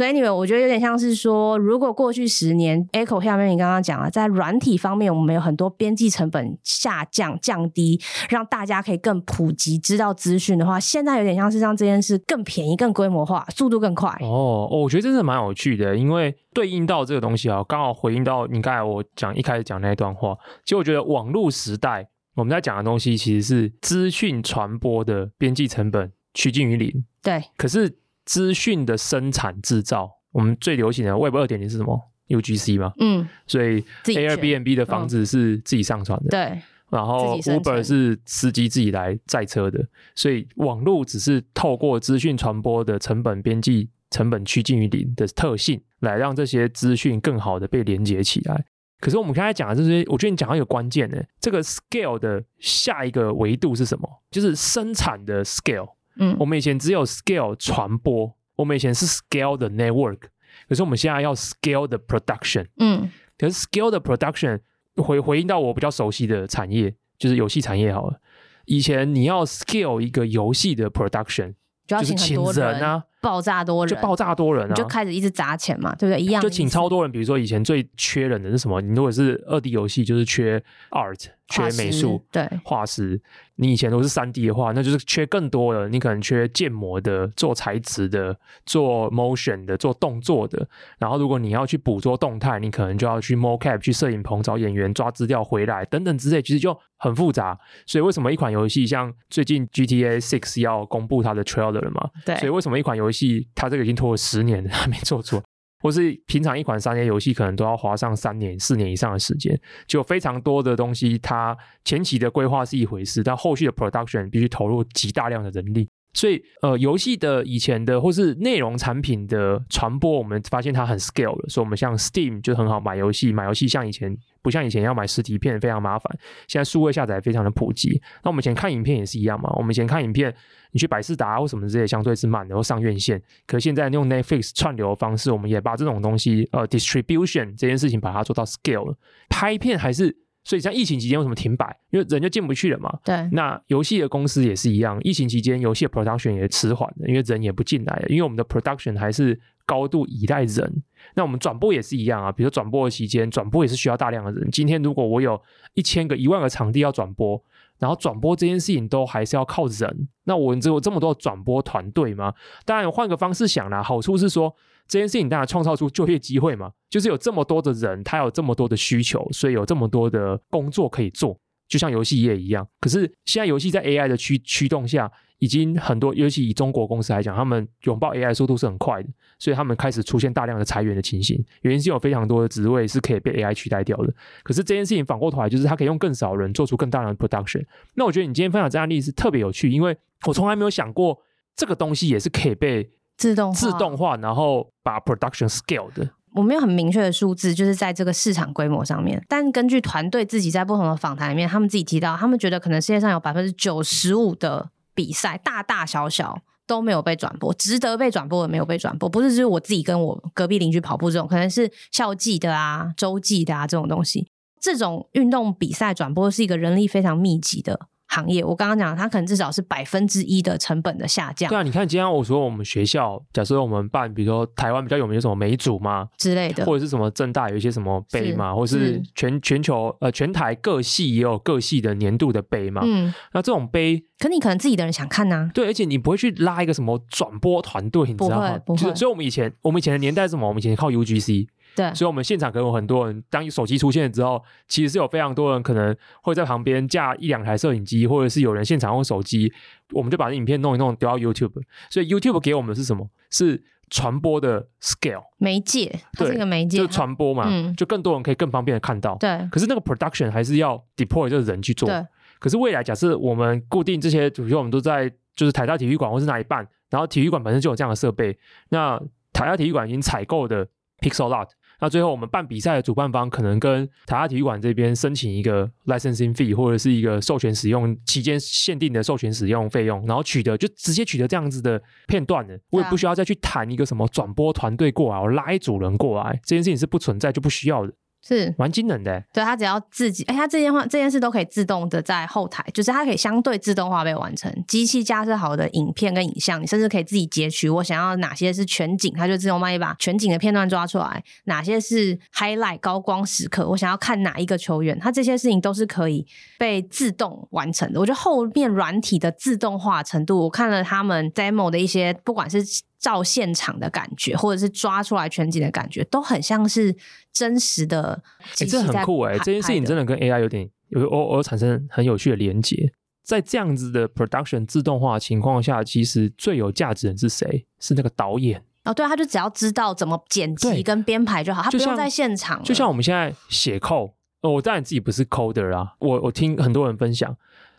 所以，你们我觉得有点像是说，如果过去十年，Echo 下面你刚刚讲了，在软体方面，我们有很多编辑成本下降、降低，让大家可以更普及知道资讯的话，现在有点像是让这件事更便宜、更规模化、速度更快。哦，我觉得这是蛮有趣的，因为对应到这个东西啊，刚好回应到你刚才我讲一开始讲那一段话。其实我觉得网络时代我们在讲的东西，其实是资讯传播的编辑成本趋近于零。对，可是。资讯的生产制造，我们最流行的 Web 二点零是什么？UGC 嘛，嗯，所以 Airbnb 的房子是自己上传的，对、嗯，然后 Uber 是司机自己来载车的，所以网络只是透过资讯传播的成本边际成本趋近于零的特性，来让这些资讯更好的被连接起来。可是我们刚才讲的这些，我觉得你讲到一个关键呢，这个 scale 的下一个维度是什么？就是生产的 scale。嗯，我们以前只有 scale 传播，我们以前是 scale 的 network，可是我们现在要 scale 的 production。嗯，可是 scale 的 production 回回应到我比较熟悉的产业，就是游戏产业好了。以前你要 scale 一个游戏的 production，就是请人啊，爆炸多人，就爆炸多人啊，就开始一直砸钱嘛，对不对？一样，就请超多人。比如说以前最缺人的是什么？你如果是二 D 游戏，就是缺 art，缺美术，对，画师。你以前都是三 D 的话，那就是缺更多的。你可能缺建模的、做材质的、做 motion 的、做动作的。然后，如果你要去捕捉动态，你可能就要去 mocap 去摄影棚找演员抓资料回来等等之类，其实就很复杂。所以，为什么一款游戏像最近 GTA Six 要公布它的 trailer 了嘛？对。所以，为什么一款游游戏它这个已经拖了十年了 还没做出来？或是平常一款三 A 游戏可能都要花上三年、四年以上的时间，就非常多的东西。它前期的规划是一回事，但后续的 production 必须投入极大量的人力。所以，呃，游戏的以前的或是内容产品的传播，我们发现它很 scale 了。所以，我们像 Steam 就很好买游戏，买游戏像以前不像以前要买实体片非常麻烦，现在数位下载非常的普及。那我们以前看影片也是一样嘛，我们以前看影片。你去百事达或什么之类，相对是慢的，然后上院线。可是现在用 Netflix 串流的方式，我们也把这种东西，呃，distribution 这件事情把它做到 scale 了。拍片还是，所以像疫情期间为什么停摆？因为人就进不去了嘛。对。那游戏的公司也是一样，疫情期间游戏的 production 也迟缓了，因为人也不进来了。因为我们的 production 还是高度依赖人。那我们转播也是一样啊，比如说转播的期间，转播也是需要大量的人。今天如果我有一千个、一万个场地要转播。然后转播这件事情都还是要靠人。那我们只有这么多转播团队吗？当然，换个方式想啦，好处是说这件事情当然创造出就业机会嘛，就是有这么多的人，他有这么多的需求，所以有这么多的工作可以做，就像游戏业一样。可是现在游戏在 AI 的驱驱动下。已经很多，尤其以中国公司来讲，他们拥抱 AI 速度是很快的，所以他们开始出现大量的裁员的情形。原因是有非常多的职位是可以被 AI 取代掉的。可是这件事情反过头来，就是它可以用更少人做出更大量的 production。那我觉得你今天分享这案例是特别有趣，因为我从来没有想过这个东西也是可以被自动自动化，然后把 production scale 的。我没有很明确的数字，就是在这个市场规模上面。但根据团队自己在不同的访谈里面，他们自己提到，他们觉得可能世界上有百分之九十五的。比赛大大小小都没有被转播，值得被转播的没有被转播，不是只有我自己跟我隔壁邻居跑步这种，可能是校际的啊、洲际的啊这种东西。这种运动比赛转播是一个人力非常密集的。行业，我刚刚讲，它可能至少是百分之一的成本的下降。对啊，你看，今天我说我们学校，假设我们办，比如说台湾比较有名的什么美祖嘛之类的，或者是什么正大有一些什么杯嘛，是或者是全是全球呃全台各系也有各系的年度的杯嘛。嗯，那这种杯，可你可能自己的人想看呐、啊。对，而且你不会去拉一个什么转播团队，你知道吗？不会，不会。所以，我们以前我们以前的年代是什么？我们以前靠 UGC。对，所以，我们现场可能有很多人。当手机出现之后，其实是有非常多人可能会在旁边架一两台摄影机，或者是有人现场用手机，我们就把影片弄一弄丢到 YouTube。所以，YouTube 给我们的是什么？是传播的 scale 媒介，它是一个媒介，就传播嘛，嗯、就更多人可以更方便的看到。对。可是那个 production 还是要 deploy 这个人去做。对。可是未来，假设我们固定这些，比如说我们都在就是台大体育馆或是哪一办，然后体育馆本身就有这样的设备，那台大体育馆已经采购的 Pixellot。那最后，我们办比赛的主办方可能跟台大体育馆这边申请一个 licensing fee，或者是一个授权使用期间限定的授权使用费用，然后取得就直接取得这样子的片段的，我也不需要再去谈一个什么转播团队过来，我拉一组人过来，这件事情是不存在就不需要的。是蛮惊人的，对，他只要自己，哎，他这件话这件事都可以自动的在后台，就是它可以相对自动化被完成。机器架设好的影片跟影像，你甚至可以自己截取，我想要哪些是全景，它就自动帮你把全景的片段抓出来；哪些是 highlight 高光时刻，我想要看哪一个球员，它这些事情都是可以被自动完成的。我觉得后面软体的自动化程度，我看了他们 demo 的一些，不管是。照现场的感觉，或者是抓出来全景的感觉，都很像是真实的。哎、欸，这很酷哎、欸！这件事情真的跟 AI 有点有偶尔产生很有趣的连接。在这样子的 production 自动化情况下，其实最有价值的人是谁？是那个导演哦。对，他就只要知道怎么剪辑跟编排就好，他不用在现场就。像我们现在写 code，哦，我当然自己不是 coder 啊。我我听很多人分享，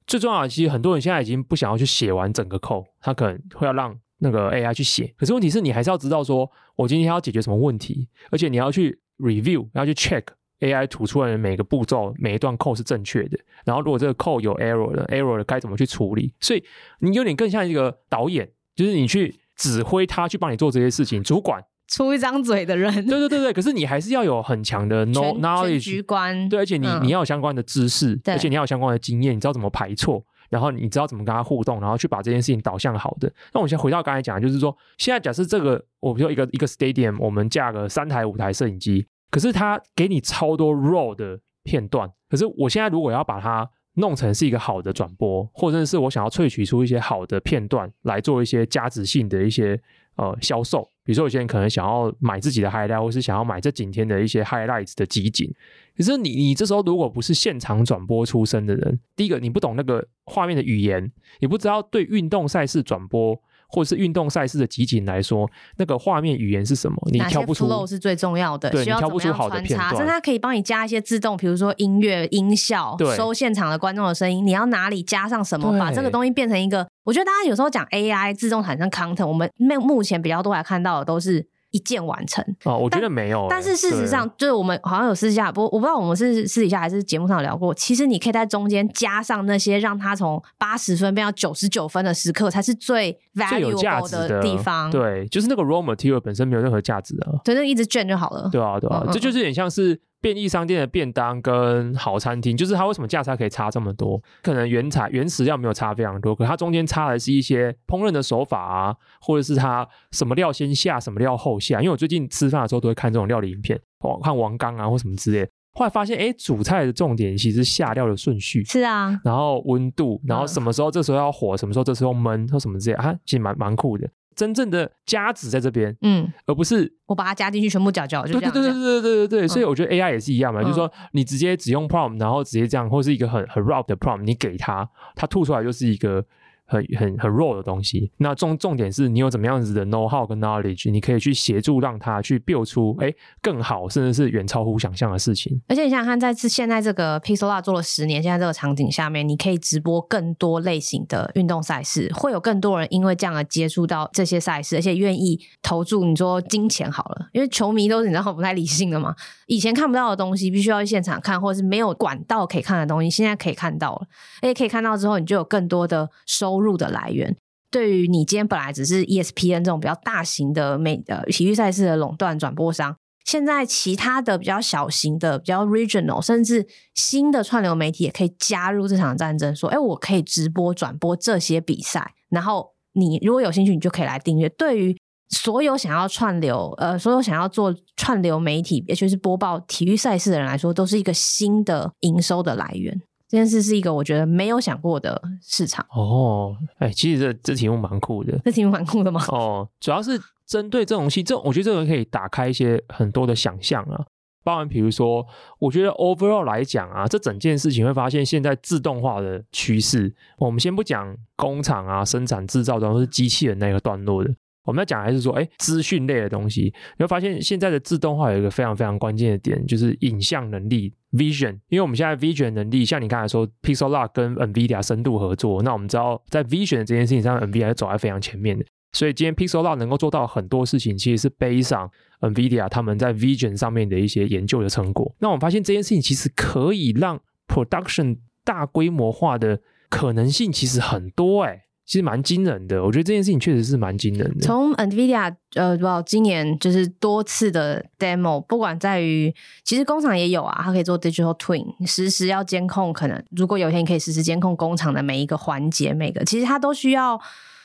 最重要的其实很多人现在已经不想要去写完整个 code，他可能会要让。那个 AI 去写，可是问题是你还是要知道说，我今天要解决什么问题，而且你要去 review，要去 check AI 吐出来的每个步骤、每一段 code 是正确的。然后如果这个 code 有 error 的，error 的该怎么去处理？所以你有点更像一个导演，就是你去指挥他去帮你做这些事情，主管出一张嘴的人。对对对对，可是你还是要有很强的 know knowledge 局观，对，而且你、嗯、你要有相关的知识，对而且你要有相关的经验，你知道怎么排错。然后你知道怎么跟他互动，然后去把这件事情导向好的。那我先回到刚才讲的，就是说，现在假设这个，我比如说一个一个 stadium，我们架个三台五台摄影机，可是他给你超多 raw 的片段。可是我现在如果要把它弄成是一个好的转播，或者是我想要萃取出一些好的片段来做一些价值性的一些呃销售，比如说有些人可能想要买自己的 highlight，或是想要买这几天的一些 highlights 的集锦。可是你你这时候如果不是现场转播出身的人，第一个你不懂那个画面的语言，你不知道对运动赛事转播或者是运动赛事的集锦来说，那个画面语言是什么？你挑不出。flow 是最重要的，对，需要你挑不出好的片段。甚至它可以帮你加一些自动，比如说音乐、音效，收现场的观众的声音。你要哪里加上什么，把这个东西变成一个。我觉得大家有时候讲 AI 自动产生 content，我们目目前比较多来看到的都是。一键完成哦，我觉得没有、欸但。但是事实上，就是我们好像有私下，不我不知道我们是私底下还是节目上聊过。其实你可以在中间加上那些让他从八十分变到九十九分的时刻，才是最 valuable 的地方。对，就是那个 raw material 本身没有任何价值的，对，那一直卷就好了。对啊，对啊，嗯嗯，这就是有点像是。便利商店的便当跟好餐厅，就是它为什么价差可以差这么多？可能原材原食料没有差非常多，可它中间差的是一些烹饪的手法啊，或者是它什么料先下，什么料后下。因为我最近吃饭的时候都会看这种料理影片，看王刚啊或什么之类的，后来发现，哎，煮菜的重点其实是下料的顺序，是啊，然后温度，然后什么时候这时候要火，什么时候这时候焖或什么之类啊，其实蛮蛮酷的。真正的加值在这边，嗯，而不是我把它加进去，全部搅搅，就这样。对对对对对对对，所以我觉得 AI 也是一样嘛，就是说你直接只用 prompt，然后直接这样，或是一个很很 raw 的 prompt，你给它，它吐出来就是一个。很很很弱的东西。那重重点是你有怎么样子的 know how 跟 knowledge，你可以去协助让他去 build 出哎更好，甚至是远超乎想象的事情。而且你想想看，在这现在这个 Pixel 做了十年，现在这个场景下面，你可以直播更多类型的运动赛事，会有更多人因为这样而接触到这些赛事，而且愿意投注你说金钱好了，因为球迷都是你知道不太理性的嘛，以前看不到的东西，必须要去现场看，或者是没有管道可以看的东西，现在可以看到了，而且可以看到之后，你就有更多的收入的来源。对于你今天本来只是 ESPN 这种比较大型的美呃体育赛事的垄断转播商，现在其他的比较小型的、比较 regional，甚至新的串流媒体也可以加入这场战争，说：“哎，我可以直播转播这些比赛。”然后你如果有兴趣，你就可以来订阅。对于所有想要串流呃，所有想要做串流媒体，也就是播报体育赛事的人来说，都是一个新的营收的来源。这件事是一个我觉得没有想过的市场哦，哎，其实这这题目蛮酷的，这题目蛮酷的吗？哦，主要是针对这种戏，这我觉得这个可以打开一些很多的想象啊，包含比如说，我觉得 overall 来讲啊，这整件事情会发现现在自动化的趋势，我们先不讲工厂啊、生产制造的，或是机器人那个段落的。我们要讲还是说，哎，资讯类的东西，你会发现现在的自动化有一个非常非常关键的点，就是影像能力 （vision）。因为我们现在 vision 能力，像你刚才说，Pixellab 跟 NVIDIA 深度合作，那我们知道在 vision 这件事情上，NVIDIA 是走在非常前面的。所以今天 Pixellab 能够做到很多事情，其实是背上 NVIDIA 他们在 vision 上面的一些研究的成果。那我们发现这件事情其实可以让 production 大规模化的可能性其实很多，哎。其实蛮惊人的，我觉得这件事情确实是蛮惊人的。从 NVIDIA 呃，不今年就是多次的 demo，不管在于，其实工厂也有啊，它可以做 digital twin，实时要监控，可能如果有一天你可以实时监控工厂的每一个环节，每个其实它都需要。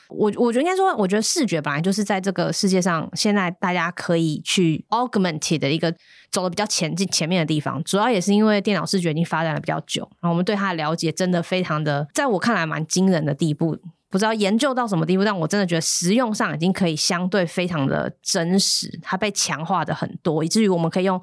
我我觉得应该说，我觉得视觉本来就是在这个世界上，现在大家可以去 augmented 的一个走的比较前进前面的地方，主要也是因为电脑视觉已经发展的比较久，然后我们对它的了解真的非常的，在我看来蛮惊人的地步，不知道研究到什么地步，但我真的觉得实用上已经可以相对非常的真实，它被强化的很多，以至于我们可以用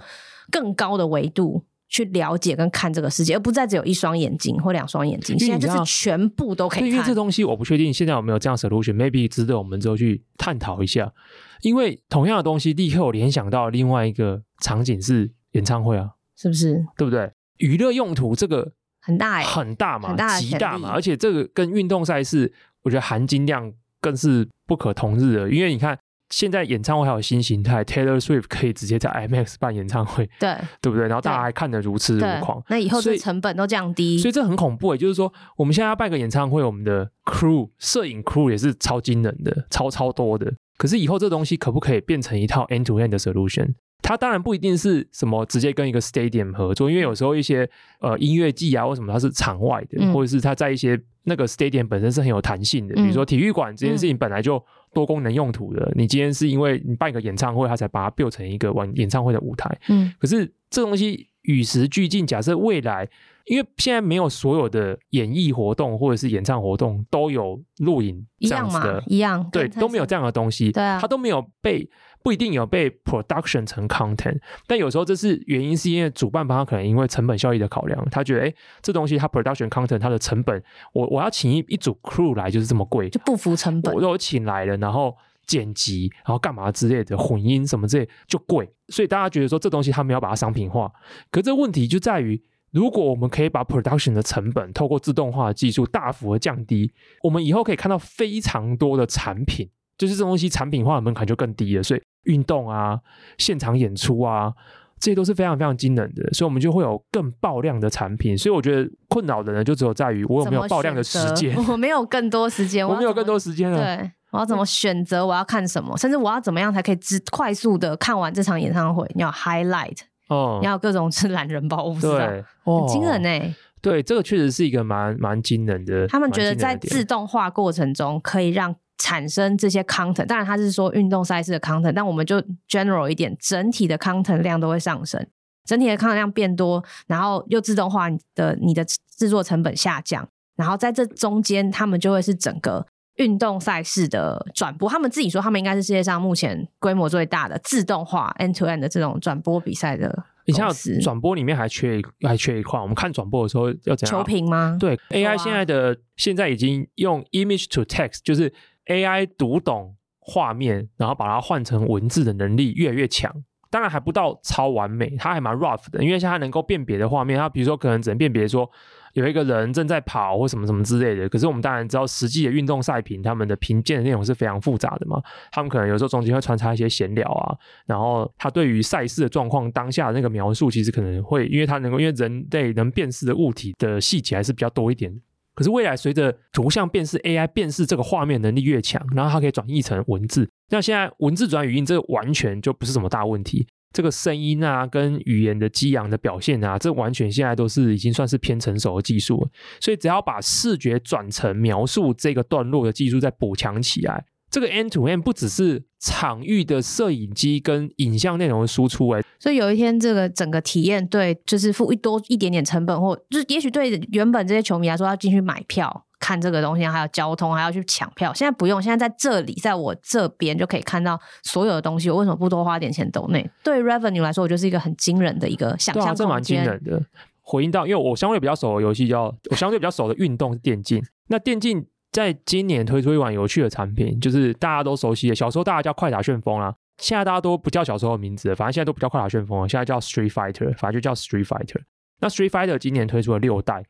更高的维度。去了解跟看这个世界，而不再只有一双眼睛或两双眼睛。现在就是全部都可以看。因为这东西我不确定现在有没有这样 solution，maybe 值得我们之后去探讨一下。因为同样的东西，立刻我联想到另外一个场景是演唱会啊，是不是？对不对？娱乐用途这个很大，很大嘛，很大，极大嘛。而且这个跟运动赛事，我觉得含金量更是不可同日的。因为你看。现在演唱会还有新形态，Taylor Swift 可以直接在 IMAX 办演唱会，对对不对？然后大家还看得如痴如狂。那以后这成本都降低，所以，这很恐怖诶。就是说，我们现在要办个演唱会，我们的 crew 摄影 crew 也是超惊人的，超超多的。可是以后这东西可不可以变成一套 end to end 的 solution？它当然不一定是什么直接跟一个 stadium 合作，因为有时候一些呃音乐季啊或什么它是场外的，嗯、或者是它在一些那个 stadium 本身是很有弹性的，嗯、比如说体育馆这件事情本来就多功能用途的，嗯、你今天是因为你办一个演唱会，它才把它 build 成一个玩演唱会的舞台。嗯，可是这东西与时俱进，假设未来，因为现在没有所有的演艺活动或者是演唱活动都有录影这样子的，一样嘛，一样，对，都没有这样的东西，对啊，它都没有被。不一定有被 production 成 content，但有时候这是原因，是因为主办方他可能因为成本效益的考量，他觉得哎，这东西它 production content 它的成本，我我要请一一组 crew 来就是这么贵，就不符成本。我都请来了，然后剪辑，然后干嘛之类的，混音什么之类就贵，所以大家觉得说这东西他们要把它商品化。可这问题就在于，如果我们可以把 production 的成本透过自动化的技术大幅的降低，我们以后可以看到非常多的产品，就是这东西产品化的门槛就更低了，所以。运动啊，现场演出啊，这些都是非常非常惊人的，所以我们就会有更爆量的产品。所以我觉得困扰的呢，就只有在于我有没有爆量的时间。我没有更多时间，我没有更多时间了。对，我要怎么选择？我要看什么？甚至我要怎么样才可以只快速的看完这场演唱会？你要 highlight 哦，你要各种吃懒人包，对，很惊人呢、欸。对，这个确实是一个蛮蛮惊人的。他们觉得在自动化过程中可以让。产生这些 content，当然它是说运动赛事的 content，但我们就 general 一点，整体的 content 量都会上升。整体的 content 量变多，然后又自动化的你的制作成本下降，然后在这中间，他们就会是整个运动赛事的转播。他们自己说，他们应该是世界上目前规模最大的自动化 end to end 的这种转播比赛的。你像转播里面还缺还缺一块，我们看转播的时候要怎样？球评吗？对，AI 现在的现在已经用 image to text，就是 AI 读懂画面，然后把它换成文字的能力越来越强。当然还不到超完美，它还蛮 rough 的，因为像它能够辨别的画面，它比如说可能只能辨别说有一个人正在跑或什么什么之类的。可是我们当然知道，实际的运动赛评他们的评鉴的内容是非常复杂的嘛，他们可能有时候中间会穿插一些闲聊啊，然后他对于赛事的状况当下那个描述，其实可能会因为他能够因为人类能辨识的物体的细节还是比较多一点。可是未来随着图像辨识 AI 辨识这个画面能力越强，然后它可以转译成文字。那现在文字转语音，这完全就不是什么大问题。这个声音啊，跟语言的激昂的表现啊，这完全现在都是已经算是偏成熟的技术了。所以只要把视觉转成描述这个段落的技术再补强起来，这个 end to end 不只是场域的摄影机跟影像内容的输出，哎，所以有一天这个整个体验，对，就是付一多一点点成本，或就是也许对原本这些球迷来说，要进去买票。看这个东西，还有交通，还要去抢票。现在不用，现在在这里，在我这边就可以看到所有的东西。我为什么不多花点钱抖内？对 Revenue 来说，我就是一个很惊人的一个想象这蛮惊人的。回应到，因为我相对比较熟的游戏叫，我相对比较熟的运动是电竞。那电竞在今年推出一款有趣的产品，就是大家都熟悉的，小时候大家叫快打旋风啦，现在大家都不叫小时候的名字，反正现在都不叫快打旋风了，现在叫 Street Fighter，反正就叫 Street Fighter。那 Street Fighter 今年推出了六代。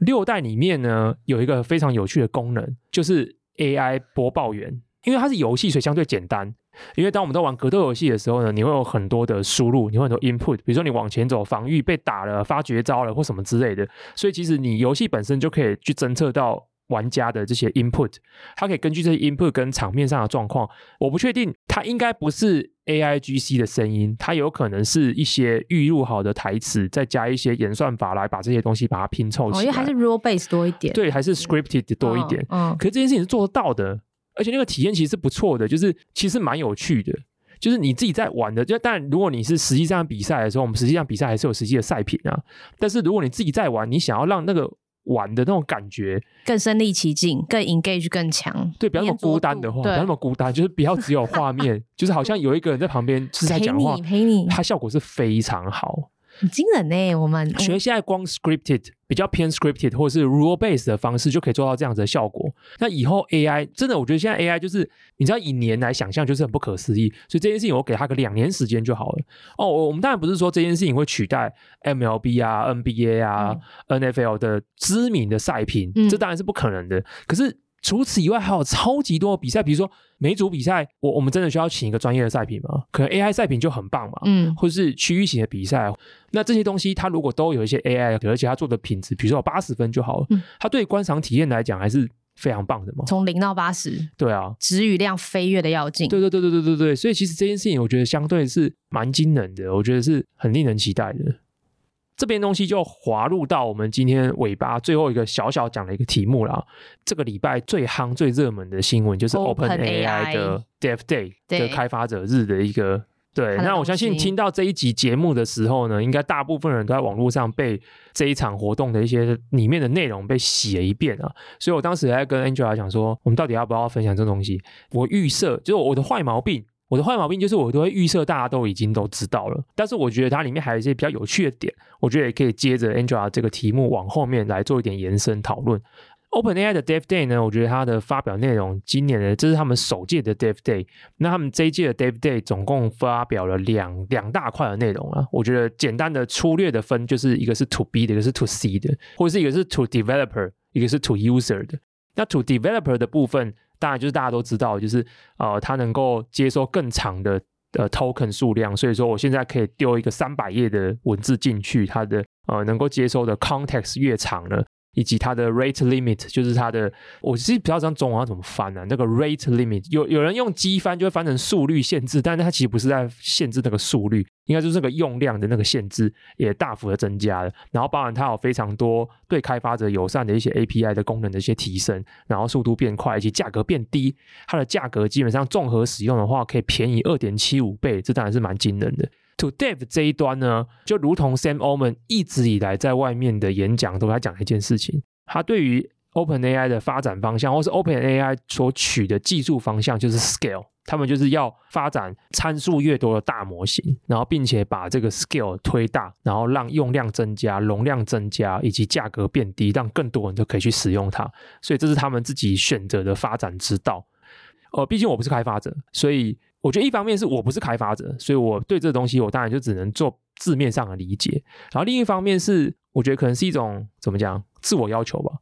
六代里面呢，有一个非常有趣的功能，就是 AI 播报员。因为它是游戏，所以相对简单。因为当我们在玩格斗游戏的时候呢，你会有很多的输入，你会很多 input，比如说你往前走、防御、被打了、发绝招了或什么之类的。所以其实你游戏本身就可以去侦测到。玩家的这些 input，它可以根据这些 input 跟场面上的状况，我不确定它应该不是 AIGC 的声音，它有可能是一些预录好的台词，再加一些演算法来把这些东西把它拼凑起来。哦，因为还是 rule base 多一点，对，还是 scripted 多一点。嗯，嗯，可是这件事情是做得到的，而且那个体验其实是不错的，就是其实蛮有趣的，就是你自己在玩的。就但如果你是实际上比赛的时候，我们实际上比赛还是有实际的赛品啊。但是如果你自己在玩，你想要让那个。玩的那种感觉更身临其境，更 engage 更强。对，不要那么孤单的话，不要那么孤单，就是不要只有画面，就是好像有一个人在旁边是在讲话，陪你，陪你，它效果是非常好。很惊人呢，我们学现在光 scripted 比较偏 scripted 或是 rule based 的方式就可以做到这样子的效果。那以后 AI 真的，我觉得现在 AI 就是你知道以年来想象就是很不可思议。所以这件事情我给他个两年时间就好了。哦，我们当然不是说这件事情会取代 MLB 啊、NBA 啊、嗯、NFL 的知名的赛评，嗯、这当然是不可能的。可是。除此以外，还有超级多的比赛，比如说每组比赛，我我们真的需要请一个专业的赛品吗？可能 AI 赛品就很棒嘛，嗯，或者是区域型的比赛，那这些东西它如果都有一些 AI，而且它做的品质，比如说八十分就好了，嗯，它对观赏体验来讲还是非常棒的嘛。从零到八十，对啊，质与量飞跃的要进，对对对对对对对，所以其实这件事情我觉得相对是蛮惊人的，我觉得是很令人期待的。这边东西就滑入到我们今天尾巴最后一个小小讲的一个题目了。这个礼拜最夯、最热门的新闻就是 OpenAI 的 Dev Day 的开发者日的一个对。那我相信听到这一集节目的时候呢，应该大部分人都在网络上被这一场活动的一些里面的内容被洗了一遍啊。所以我当时还跟 Angela 讲说，我们到底要不要分享这东西？我预设就是我的坏毛病。我的坏毛病就是我都会预设大家都已经都知道了，但是我觉得它里面还有一些比较有趣的点，我觉得也可以接着 Angela 这个题目往后面来做一点延伸讨论。OpenAI 的 Dev Day 呢，我觉得它的发表内容，今年呢这是他们首届的 Dev Day，那他们这一届的 Dev Day 总共发表了两两大块的内容啊，我觉得简单的粗略的分，就是一个是 To B 的，一个是 To C 的，或者是一个是 To Developer，一个是 To User 的。那 To Developer 的部分，当然就是大家都知道，就是呃，它能够接收更长的。呃，token 数量，所以说我现在可以丢一个三百页的文字进去，它的呃能够接收的 context 越长了。以及它的 rate limit，就是它的，我其实不知道这样中文要怎么翻呢、啊？那个 rate limit，有有人用机翻就会翻成速率限制，但是它其实不是在限制那个速率，应该就是那个用量的那个限制也大幅的增加了。然后包含它有非常多对开发者友善的一些 API 的功能的一些提升，然后速度变快，以及价格变低。它的价格基本上综合使用的话，可以便宜二点七五倍，这当然是蛮惊人的。To Dave 这一端呢，就如同 Sam Altman 一直以来在外面的演讲都在讲一件事情，他对于 OpenAI 的发展方向，或是 OpenAI 所取的技术方向，就是 Scale。他们就是要发展参数越多的大模型，然后并且把这个 Scale 推大，然后让用量增加、容量增加，以及价格变低，让更多人都可以去使用它。所以这是他们自己选择的发展之道。呃，毕竟我不是开发者，所以我觉得一方面是我不是开发者，所以我对这东西我当然就只能做字面上的理解。然后另一方面是，我觉得可能是一种怎么讲自我要求吧。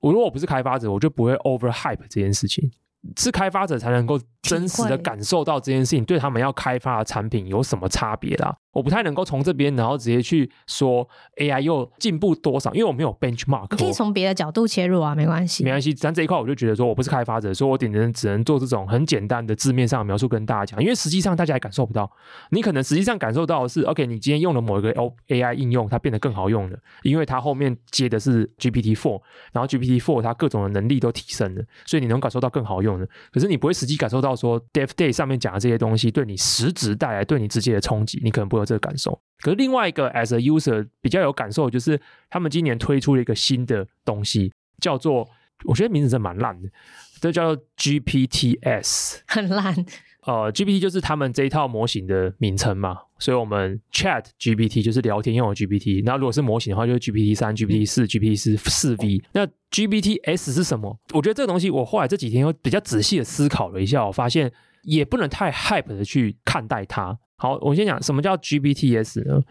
我如果我不是开发者，我就不会 over hype 这件事情。是开发者才能够真实的感受到这件事情对他们要开发的产品有什么差别啦。我不太能够从这边，然后直接去说 AI 又进步多少，因为我没有 benchmark。可以从别的角度切入啊，没关系，没关系。但这一块我就觉得说，我不是开发者，所以我顶能只能做这种很简单的字面上的描述跟大家讲，因为实际上大家也感受不到。你可能实际上感受到的是，OK，你今天用了某一个 AI 应用，它变得更好用了，因为它后面接的是 GPT Four，然后 GPT Four 它各种的能力都提升了，所以你能感受到更好用的。可是你不会实际感受到到说 Dev Day 上面讲的这些东西对你实质带来对你直接的冲击，你可能不会有这个感受。可是另外一个 as a user 比较有感受，就是他们今年推出了一个新的东西，叫做我觉得名字真蛮烂的，这叫做 GPTs，很烂。呃，GPT 就是他们这一套模型的名称嘛，所以我们 Chat GPT 就是聊天用的 GPT，那如果是模型的话，就是 GPT 三、GPT 四、GPT 四四 V。那 GPTs 是什么？我觉得这个东西，我后来这几天又比较仔细的思考了一下，我发现也不能太 hype 的去看待它。好，我先讲什么叫 GPTs 呢？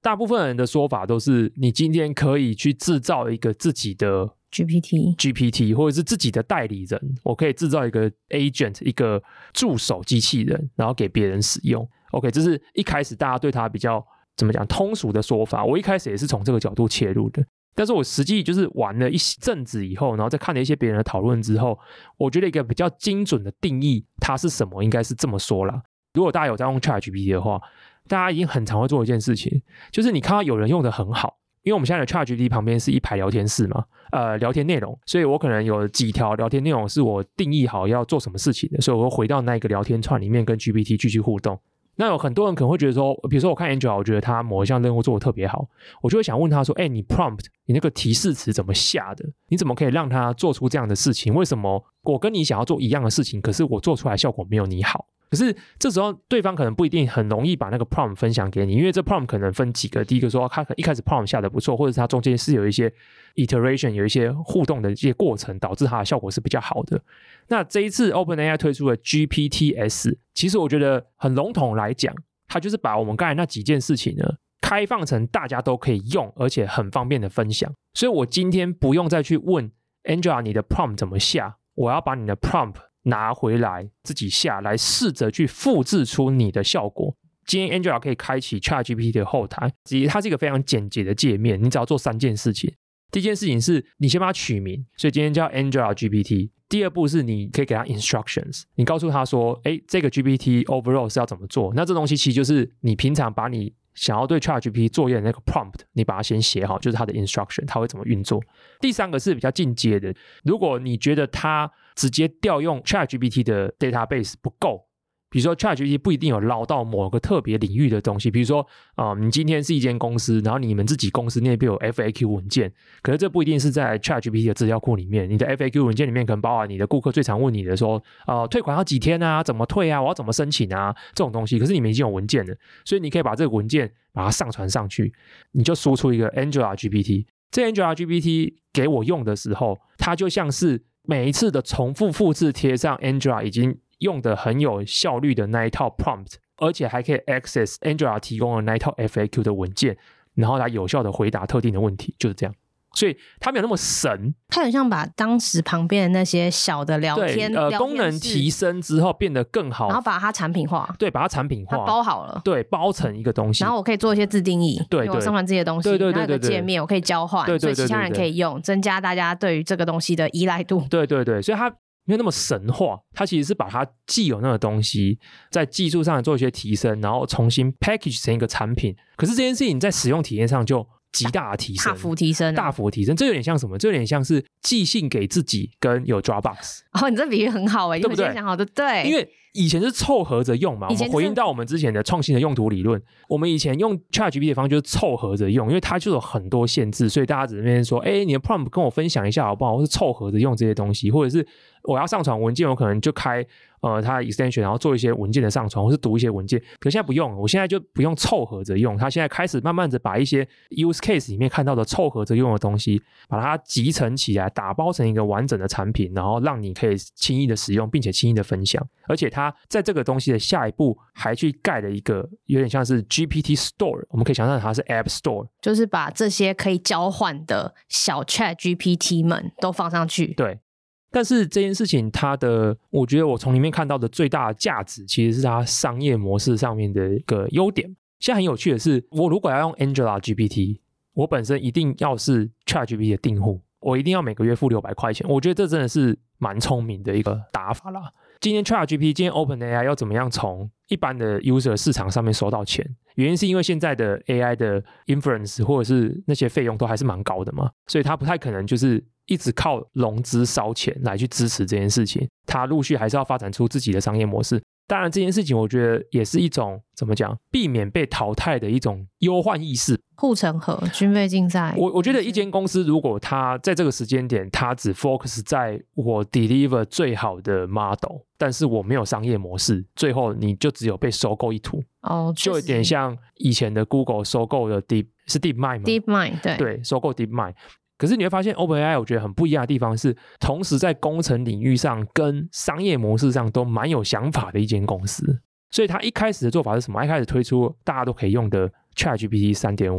大部分人的说法都是，你今天可以去制造一个自己的 GPT，GPT 或者是自己的代理人。我可以制造一个 agent，一个助手机器人，然后给别人使用。OK，这是一开始大家对它比较怎么讲通俗的说法。我一开始也是从这个角度切入的，但是我实际就是玩了一阵子以后，然后再看了一些别人的讨论之后，我觉得一个比较精准的定义它是什么，应该是这么说啦。如果大家有在用 ChatGPT 的话，大家已经很常会做一件事情，就是你看到有人用的很好，因为我们现在的 ChatGPT 旁边是一排聊天室嘛，呃，聊天内容，所以我可能有几条聊天内容是我定义好要做什么事情的，所以我会回到那一个聊天串里面跟 GPT 继续互动。那有很多人可能会觉得说，比如说我看 Angel，我觉得他某一项任务做的特别好，我就会想问他说，哎，你 prompt 你那个提示词怎么下的？你怎么可以让他做出这样的事情？为什么我跟你想要做一样的事情，可是我做出来效果没有你好？可是这时候，对方可能不一定很容易把那个 prompt 分享给你，因为这 prompt 可能分几个。第一个说，他一开始 prompt 下的不错，或者是他中间是有一些 iteration，有一些互动的一些过程，导致它的效果是比较好的。那这一次 OpenAI 推出的 GPTs，其实我觉得很笼统来讲，它就是把我们刚才那几件事情呢，开放成大家都可以用，而且很方便的分享。所以我今天不用再去问 Angela 你的 prompt 怎么下，我要把你的 prompt 拿回来自己下来，试着去复制出你的效果。今天 Angela 可以开启 ChatGPT 的后台，其实它是一个非常简洁的界面。你只要做三件事情：第一件事情是你先把它取名，所以今天叫 Angela GPT。第二步是你可以给它 instructions，你告诉他说：“哎，这个 GPT overall 是要怎么做？”那这东西其实就是你平常把你想要对 ChatGPT 作业的那个 prompt，你把它先写好，就是它的 instruction，它会怎么运作。第三个是比较进阶的，如果你觉得它直接调用 ChatGPT 的 database 不够，比如说 ChatGPT 不一定有捞到某个特别领域的东西，比如说啊、你今天是一间公司，然后你们自己公司那边有 FAQ 文件，可是这不一定是在 ChatGPT 的资料库里面，你的 FAQ 文件里面可能包含你的顾客最常问你的说，呃，退款要几天啊？怎么退啊？我要怎么申请啊？这种东西，可是你们已经有文件了，所以你可以把这个文件把它上传上去，你就输出一个 Angela GPT，这 Angela GPT 给我用的时候，它就像是。每一次的重复复制贴上 Angela 已经用的很有效率的那一套 prompt，而且还可以 access Angela 提供的那一套 FAQ 的文件，然后来有效的回答特定的问题，就是这样。所以它没有那么神，它很像把当时旁边的那些小的聊天呃功能提升之后变得更好，然后把它产品化，对，把它产品化，它包好了，对，包成一个东西，然后我可以做一些自定义，对，对，我上传这些东西，对对对对，那个界面我可以交换，对对对，所以其他人可以用，增加大家对于这个东西的依赖度，对对对，所以它没有那么神话，它其实是把它既有那个东西在技术上做一些提升，然后重新 package 成一个产品，可是这件事情在使用体验上就。极大的提升，大幅提升，大幅提升，这有点像什么？这有点像是寄信给自己跟有 Dropbox。哦，你这比喻很好哎，对不对？想好的，对，因为以前是凑合着用嘛，我们回应到我们之前的创新的用途理论。我们以前用 ChatGPT 的方式就是凑合着用，因为它就有很多限制，所以大家只能说，哎，你的 prompt 跟我分享一下好不好？或是凑合着用这些东西，或者是我要上传文件，我可能就开。呃，它的 extension，然后做一些文件的上传，或是读一些文件。可现在不用，我现在就不用凑合着用。它现在开始慢慢的把一些 use case 里面看到的凑合着用的东西，把它集成起来，打包成一个完整的产品，然后让你可以轻易的使用，并且轻易的分享。而且它在这个东西的下一步，还去盖了一个有点像是 GPT Store，我们可以想象它是 App Store，就是把这些可以交换的小 Chat GPT 们都放上去。对。但是这件事情，它的我觉得我从里面看到的最大的价值，其实是它商业模式上面的一个优点。现在很有趣的是，我如果要用 Angela GPT，我本身一定要是 ChatGPT 的订户，我一定要每个月付六百块钱。我觉得这真的是蛮聪明的一个打法啦。今天 ChatGPT，今天 OpenAI 要怎么样从一般的 user 市场上面收到钱？原因是因为现在的 AI 的 inference 或者是那些费用都还是蛮高的嘛，所以它不太可能就是。一直靠融资烧钱来去支持这件事情，他陆续还是要发展出自己的商业模式。当然，这件事情我觉得也是一种怎么讲，避免被淘汰的一种忧患意识。护城河，军备竞赛。我我觉得一间公司如果它在这个时间点，它只 focus 在我 deliver 最好的 model，但是我没有商业模式，最后你就只有被收购一途。哦，就有点像以前的 Google 收购的 Deep 是 DeepMind 吗？DeepMind 对对，收购 DeepMind。可是你会发现，OpenAI 我觉得很不一样的地方是，同时在工程领域上跟商业模式上都蛮有想法的一间公司。所以它一开始的做法是什么？一开始推出大家都可以用的 ChatGPT 三点五，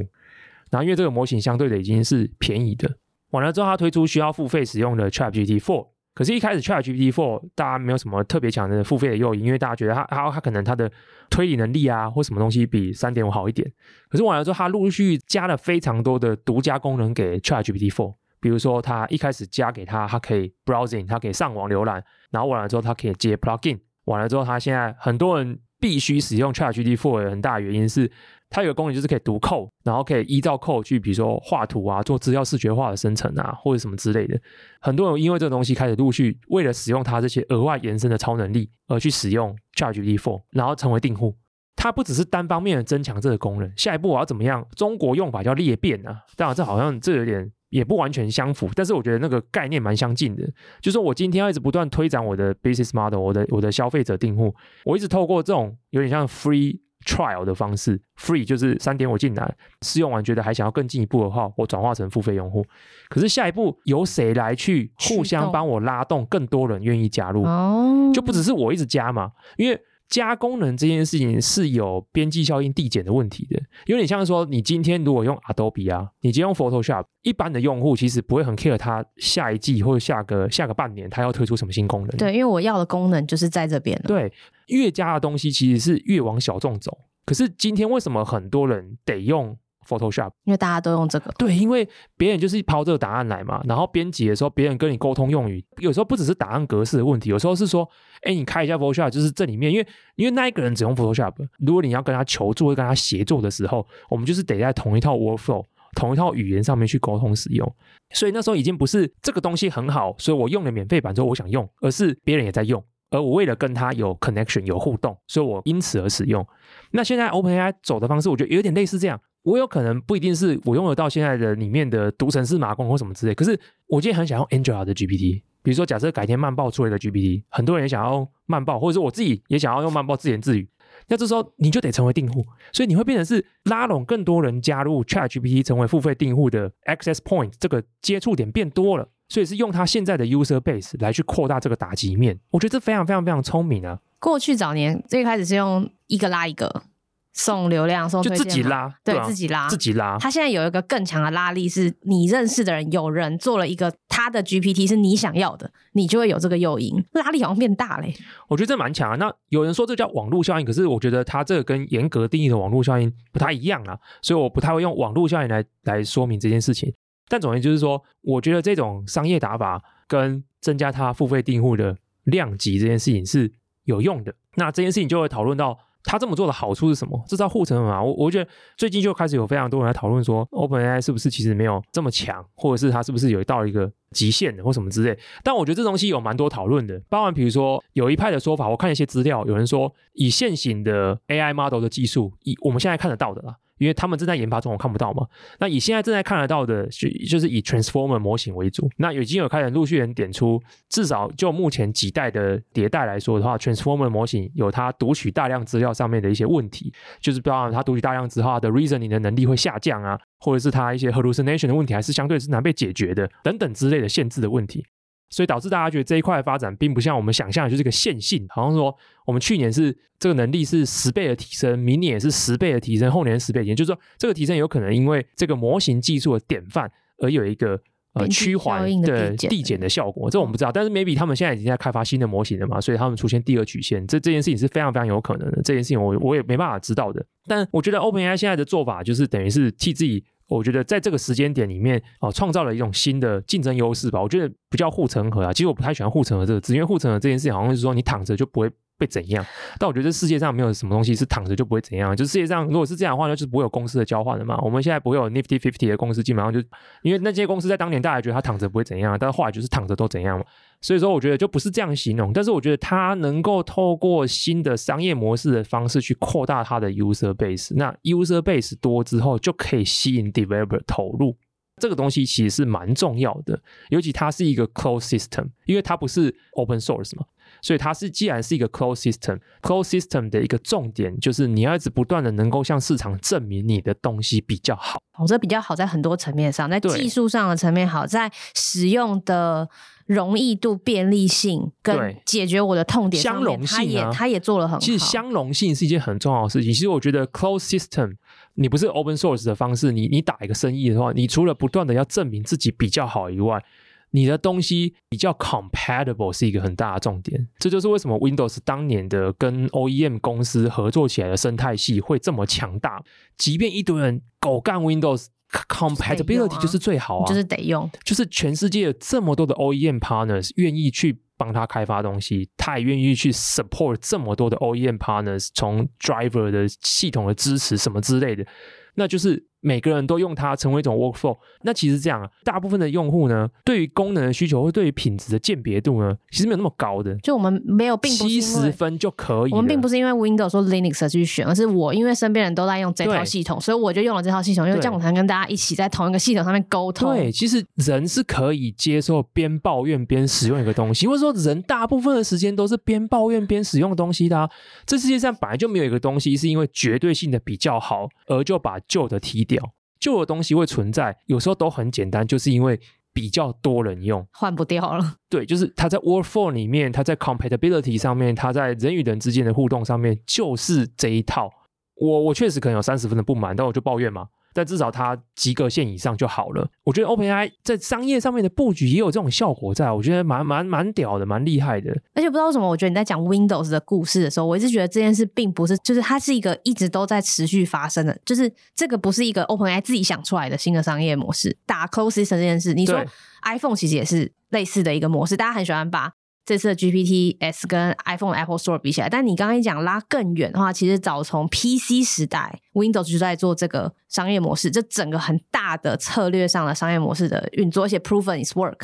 然后因为这个模型相对的已经是便宜的，完了之后它推出需要付费使用的 ChatGPT Four。可是，一开始 ChatGPT 4大家没有什么特别强的付费的诱因，因为大家觉得它它它可能它的推理能力啊或什么东西比三点五好一点。可是完了之后，它陆续加了非常多的独家功能给 ChatGPT 4，比如说它一开始加给它，它可以 browsing，它可以上网浏览，然后完了之后它可以接 plugin，完了之后它现在很多人必须使用 ChatGPT 4的很大原因是。它有个功能就是可以读扣然后可以依照扣去，比如说画图啊，做资料视觉化的生成啊，或者什么之类的。很多人因为这个东西开始陆续为了使用它这些额外延伸的超能力而去使用 ChatGPT 4，然后成为订户。它不只是单方面的增强这个功能，下一步我要怎么样？中国用法叫裂变啊，当然这好像这有点也不完全相符，但是我觉得那个概念蛮相近的。就是说我今天要一直不断推展我的 business model，我的我的消费者订户，我一直透过这种有点像 free。Trial 的方式，free 就是三点我进来试用完，觉得还想要更进一步的话，我转化成付费用户。可是下一步由谁来去互相帮我拉动更多人愿意加入？哦，就不只是我一直加嘛，因为。加功能这件事情是有边际效应递减的问题的，有点像说，你今天如果用 Adobe 啊，你今天用 Photoshop，一般的用户其实不会很 care 它下一季或者下个下个半年它要推出什么新功能。对，因为我要的功能就是在这边。对，越加的东西其实是越往小众走。可是今天为什么很多人得用？Photoshop，因为大家都用这个。对，因为别人就是抛这个答案来嘛，然后编辑的时候，别人跟你沟通用语，有时候不只是答案格式的问题，有时候是说，哎，你开一下 Photoshop，就是这里面，因为因为那一个人只用 Photoshop，如果你要跟他求助或跟他协作的时候，我们就是得在同一套 workflow、同一套语言上面去沟通使用。所以那时候已经不是这个东西很好，所以我用了免费版之后我想用，而是别人也在用，而我为了跟他有 connection 有互动，所以我因此而使用。那现在 OpenAI 走的方式，我觉得有点类似这样。我有可能不一定是我用得到现在的里面的读程式码工或什么之类，可是我今天很想用 Angela 的 GPT，比如说假设改天慢报出了一个 GPT，很多人也想要用曼报，或者是我自己也想要用慢报自言自语，那这时候你就得成为订户，所以你会变成是拉拢更多人加入 ChatGPT 成为付费订户的 access point，这个接触点变多了，所以是用它现在的 user base 来去扩大这个打击面，我觉得这非常非常非常聪明啊。过去早年最开始是用一个拉一个。送流量，送就自己拉，对，自己拉，自己拉。他现在有一个更强的拉力，是你认识的人，有人做了一个他的 GPT 是你想要的，你就会有这个诱因，拉力好像变大嘞。我觉得这蛮强啊。那有人说这叫网络效应，可是我觉得它这个跟严格定义的网络效应不太一样啊，所以我不太会用网络效应来来说明这件事情。但总之就是说，我觉得这种商业打法跟增加他付费订户的量级这件事情是有用的。那这件事情就会讨论到。他这么做的好处是什么？这叫护城河嘛？我我觉得最近就开始有非常多人来讨论说，OpenAI 是不是其实没有这么强，或者是它是不是有到一个极限的或什么之类。但我觉得这东西有蛮多讨论的，包含比如说有一派的说法，我看一些资料，有人说以现行的 AI model 的技术，以我们现在看得到的啦。因为他们正在研发中，我看不到嘛。那以现在正在看得到的，就就是以 Transformer 模型为主。那已经有开始陆续人点出，至少就目前几代的迭代来说的话，Transformer 模型有它读取大量资料上面的一些问题，就是包含它读取大量之后它的 reasoning 的能力会下降啊，或者是它一些 hallucination 的问题还是相对是难被解决的等等之类的限制的问题。所以导致大家觉得这一块的发展并不像我们想象的，就是个线性，好像说我们去年是这个能力是十倍的提升，明年也是十倍的提升，后年十倍的提升，就是说这个提升有可能因为这个模型技术的典范而有一个呃趋缓的递减的效果，这我们不知道。但是 maybe 他们现在已经在开发新的模型了嘛，所以他们出现第二曲线，这这件事情是非常非常有可能的。这件事情我我也没办法知道的。但我觉得 OpenAI 现在的做法就是等于是替自己。我觉得在这个时间点里面，哦，创造了一种新的竞争优势吧。我觉得不叫护城河啊，其实我不太喜欢护城河这个字，因为护城河这件事情好像是说你躺着就不会被怎样。但我觉得这世界上没有什么东西是躺着就不会怎样。就世界上如果是这样的话，那就是不会有公司的交换的嘛。我们现在不会有 Nifty Fifty 的公司，基本上就因为那些公司在当年大家觉得他躺着不会怎样，但后来就是躺着都怎样嘛。所以说，我觉得就不是这样形容，但是我觉得它能够透过新的商业模式的方式去扩大它的 user base，那 user base 多之后就可以吸引 developer 投入，这个东西其实是蛮重要的，尤其它是一个 closed system，因为它不是 open source 嘛，所以它是既然是一个 closed system，closed system 的一个重点就是你要一直不断的能够向市场证明你的东西比较好，哦，这比较好在很多层面上，在技术上的层面好，在使用的。容易度、便利性跟解决我的痛点，相容性啊，他也他也做了很好。其实相容性是一件很重要的事情。其实我觉得 closed system，你不是 open source 的方式，你你打一个生意的话，你除了不断的要证明自己比较好以外，你的东西比较 compatible 是一个很大的重点。这就是为什么 Windows 当年的跟 OEM 公司合作起来的生态系会这么强大，即便一堆人狗干 Windows。Compatibility 就是最好啊，就是得用，就是全世界有这么多的 OEM partners 愿意去帮他开发东西，他也愿意去 support 这么多的 OEM partners，从 driver 的系统的支持什么之类的，那就是。每个人都用它成为一种 workflow，那其实这样啊，大部分的用户呢，对于功能的需求或对于品质的鉴别度呢，其实没有那么高的。就我们没有，并七十分就可以。我们并不是因为 Windows 或 Linux 去选，而是我因为身边人都在用这套系统，所以我就用了这套系统，因为这样我才能跟大家一起在同一个系统上面沟通。对，其实人是可以接受边抱怨边使用一个东西，或者说人大部分的时间都是边抱怨边使用东西的啊。这世界上本来就没有一个东西是因为绝对性的比较好而就把旧的踢掉。旧的东西会存在，有时候都很简单，就是因为比较多人用，换不掉了。对，就是它在 workflow 里面，它在 compatibility 上面，它在人与人之间的互动上面，就是这一套。我我确实可能有三十分的不满，但我就抱怨嘛。但至少它及格线以上就好了。我觉得 OpenAI 在商业上面的布局也有这种效果在，我觉得蛮蛮蛮屌的，蛮厉害的。而且不知道为什么，我觉得你在讲 Windows 的故事的时候，我一直觉得这件事并不是，就是它是一个一直都在持续发生的，就是这个不是一个 OpenAI 自己想出来的新的商业模式。打 Closed System 这件事，你说 iPhone 其实也是类似的一个模式，大家很喜欢把。这次的 GPT S 跟 iPhone Apple Store 比起来，但你刚刚一讲拉更远的话，其实早从 PC 时代，Windows 就在做这个商业模式，这整个很大的策略上的商业模式的运作，一些 proven is work。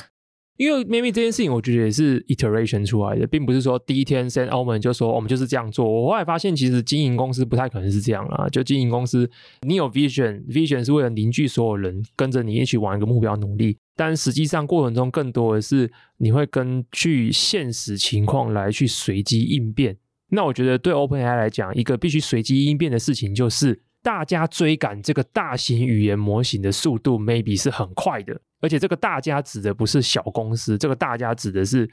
因为 maybe 这件事情，我觉得也是 iteration 出来的，并不是说第一天 Sam Altman 就说我们就是这样做。我后来发现，其实经营公司不太可能是这样啦。就经营公司，你有 vision，vision 是为了凝聚所有人跟着你一起往一个目标努力。但实际上，过程中更多的是你会根据现实情况来去随机应变。那我觉得对 OpenAI 来讲，一个必须随机应变的事情就是，大家追赶这个大型语言模型的速度，maybe 是很快的。而且这个大家指的不是小公司，这个大家指的是，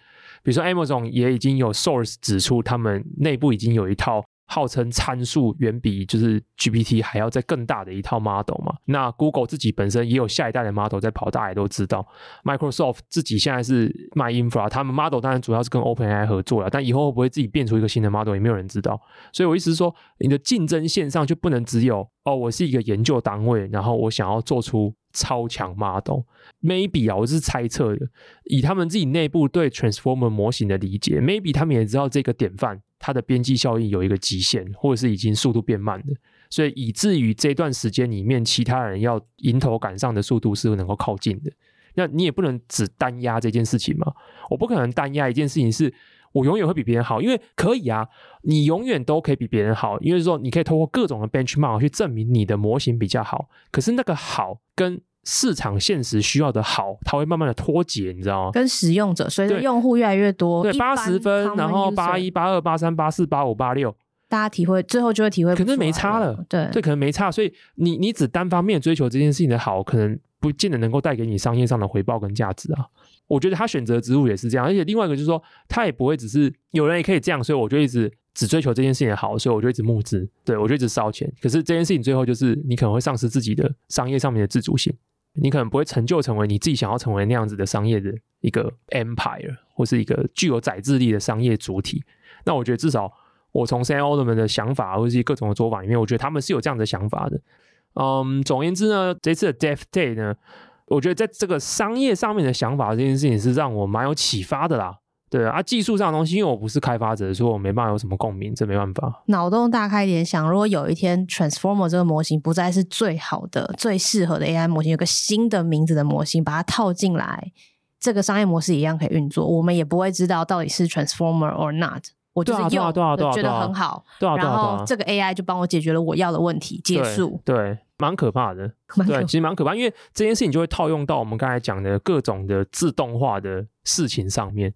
比如说 Amazon 也已经有 source 指出，他们内部已经有一套。号称参数远比就是 GPT 还要再更大的一套 model 嘛？那 Google 自己本身也有下一代的 model 在跑，大家也都知道。Microsoft 自己现在是卖 infra，他们 model 当然主要是跟 OpenAI 合作了，但以后会不会自己变出一个新的 model 也没有人知道。所以我意思是说，你的竞争线上就不能只有哦，我是一个研究单位，然后我想要做出超强 model。Maybe 啊，我是猜测的，以他们自己内部对 Transformer 模型的理解，Maybe 他们也知道这个典范。它的边际效应有一个极限，或者是已经速度变慢了，所以以至于这段时间里面，其他人要迎头赶上的速度是能够靠近的。那你也不能只单压这件事情嘛？我不可能单压一件事情是。我永远会比别人好，因为可以啊，你永远都可以比别人好，因为说你可以通过各种的 benchmark 去证明你的模型比较好。可是那个好跟市场现实需要的好，它会慢慢的脱节，你知道吗？跟使用者随着用户越来越多，对八十分，然后八一、八二、八三、八四、八五、八六，大家体会最后就会体会，可能没差了，对，这可能没差。所以你你只单方面追求这件事情的好，可能不见得能够带给你商业上的回报跟价值啊。我觉得他选择之路也是这样，而且另外一个就是说，他也不会只是有人也可以这样，所以我就一直只追求这件事情的好，所以我就一直募资，对，我就一直烧钱。可是这件事情最后就是你可能会丧失自己的商业上面的自主性，你可能不会成就成为你自己想要成为那样子的商业的一个 empire 或是一个具有宰制力的商业主体。那我觉得至少我从 Sam Altman 的想法或是各种的做法里面，我觉得他们是有这样的想法的。嗯，总而言之呢，这次的 Death Day 呢。我觉得在这个商业上面的想法这件事情是让我蛮有启发的啦。对啊，技术上的东西，因为我不是开发者，所以我没办法有什么共鸣，这没办法。脑洞大开一点想，如果有一天 Transformer 这个模型不再是最好的、最适合的 AI 模型，有个新的名字的模型把它套进来，这个商业模式一样可以运作，我们也不会知道到底是 Transformer or not。我就是用，觉得很好，然后这个 AI 就帮我解决了我要的问题，结束。对，蛮可怕的，对，其实蛮可怕，因为这件事情就会套用到我们刚才讲的各种的自动化的事情上面。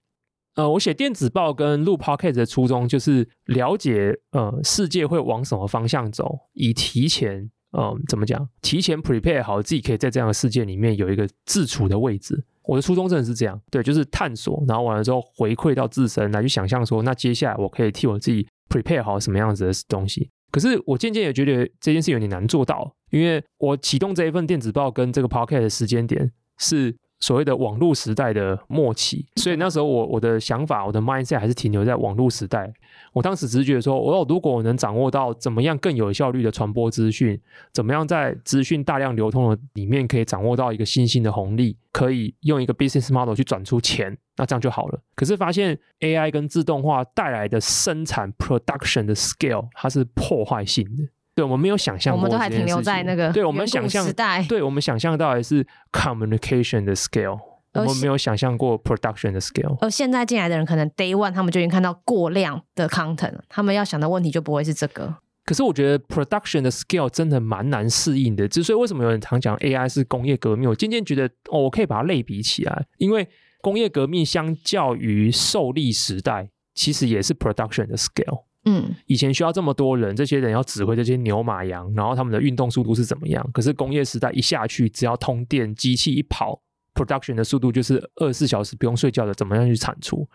呃，我写电子报跟录 Podcast 的初衷就是了解，呃，世界会往什么方向走，以提前，嗯，怎么讲，提前 prepare 好自己，可以在这样的世界里面有一个自处的位置。我的初衷真的是这样，对，就是探索，然后完了之后回馈到自身来去想象说，那接下来我可以替我自己 prepare 好什么样子的东西。可是我渐渐也觉得这件事有点难做到，因为我启动这一份电子报跟这个 pocket 的时间点是。所谓的网络时代的末期，所以那时候我我的想法，我的 mindset 还是停留在网络时代。我当时只是觉得说，我如果我能掌握到怎么样更有效率的传播资讯，怎么样在资讯大量流通的里面可以掌握到一个新兴的红利，可以用一个 business model 去转出钱，那这样就好了。可是发现 AI 跟自动化带来的生产 production 的 scale，它是破坏性的。对，我们没有想象过，我们都还停留在那个对我们想象时代。对我们想象到的是 communication 的 scale，我们没有想象过 production 的 scale。而现在进来的人，可能 day one 他们就已经看到过量的 content，他们要想的问题就不会是这个。可是我觉得 production 的 scale 真的蛮难适应的。之所以为什么有人常讲 AI 是工业革命，我渐渐觉得哦，我可以把它类比起来，因为工业革命相较于受力时代，其实也是 production 的 scale。嗯，以前需要这么多人，这些人要指挥这些牛马羊，然后他们的运动速度是怎么样？可是工业时代一下去，只要通电，机器一跑，production 的速度就是二十四小时不用睡觉的，怎么样去产出？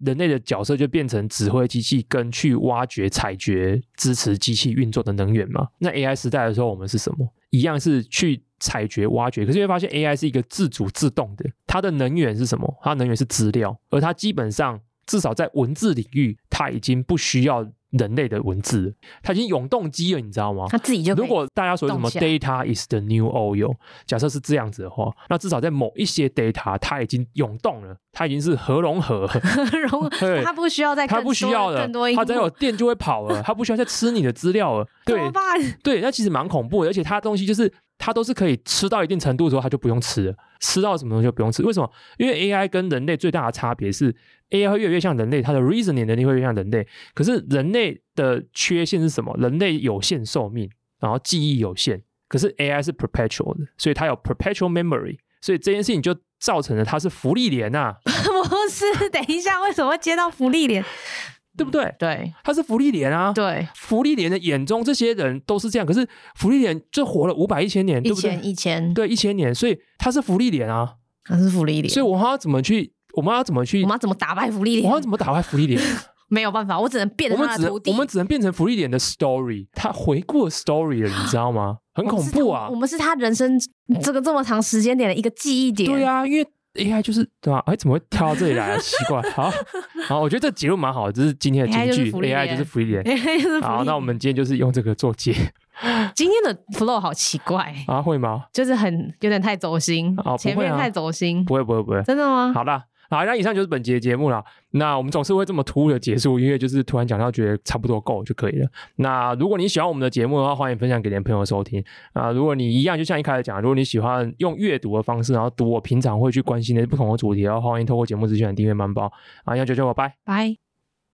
人类的角色就变成指挥机器跟去挖掘、采掘、支持机器运作的能源嘛？那 AI 时代的时候，我们是什么？一样是去采掘、挖掘，可是会发现 AI 是一个自主自动的，它的能源是什么？它能源是资料，而它基本上至少在文字领域，它已经不需要。人类的文字，它已经永动机了，你知道吗？它自己就如果大家说什么 data is the new oil，假设是这样子的话，那至少在某一些 data，它已经永动了，它已经是核融合，核 融合，它不需要再它不需要了，它只要有电就会跑了，它不需要再吃你的资料了，对？对，那其实蛮恐怖的，而且它东西就是。它都是可以吃到一定程度的时候，它就不用吃了。吃到什么东西就不用吃？为什么？因为 AI 跟人类最大的差别是，AI 会越来越像人类，它的 reasoning 能力会越像人类。可是人类的缺陷是什么？人类有限寿命，然后记忆有限。可是 AI 是 perpetual 的，所以它有 perpetual memory。所以这件事情就造成了他是福利连啊。不是，等一下，为什么会接到福利连？对不对？对，他是福利连啊。对，福利连的眼中，这些人都是这样。可是福利连就活了五百一千年，对不对？一千一千，对，一千年。所以他是福利连啊，他是福利连。所以我们要怎么去？我们要怎么去？我们要怎么打败福利连？我们要怎么打败芙莉莲？没有办法，我只能变成他的徒弟。我们只能变成芙莉莲的 story，他回顾 story 了，你知道吗？很恐怖啊！我们是他人生这个这么长时间点的一个记忆点。对啊，因为。AI 就是对吧？哎，怎么会跳到这里来啊？奇怪，好好，我觉得这结论蛮好的，这是今天的金句。AI 就是福利点。好，那我们今天就是用这个做结。今天的 flow 好奇怪啊？会吗？就是很有点太走心，前面太走心。不会不会不会，真的吗？好啦，好，那以上就是本节的节目了。那我们总是会这么突兀的结束，因为就是突然讲到觉得差不多够就可以了。那如果你喜欢我们的节目的话，欢迎分享给你的朋友收听啊。如果你一样，就像一开始讲，如果你喜欢用阅读的方式，然后读我平常会去关心的不同的主题，然后欢迎透过节目资讯订阅慢报啊。要九九，我拜拜。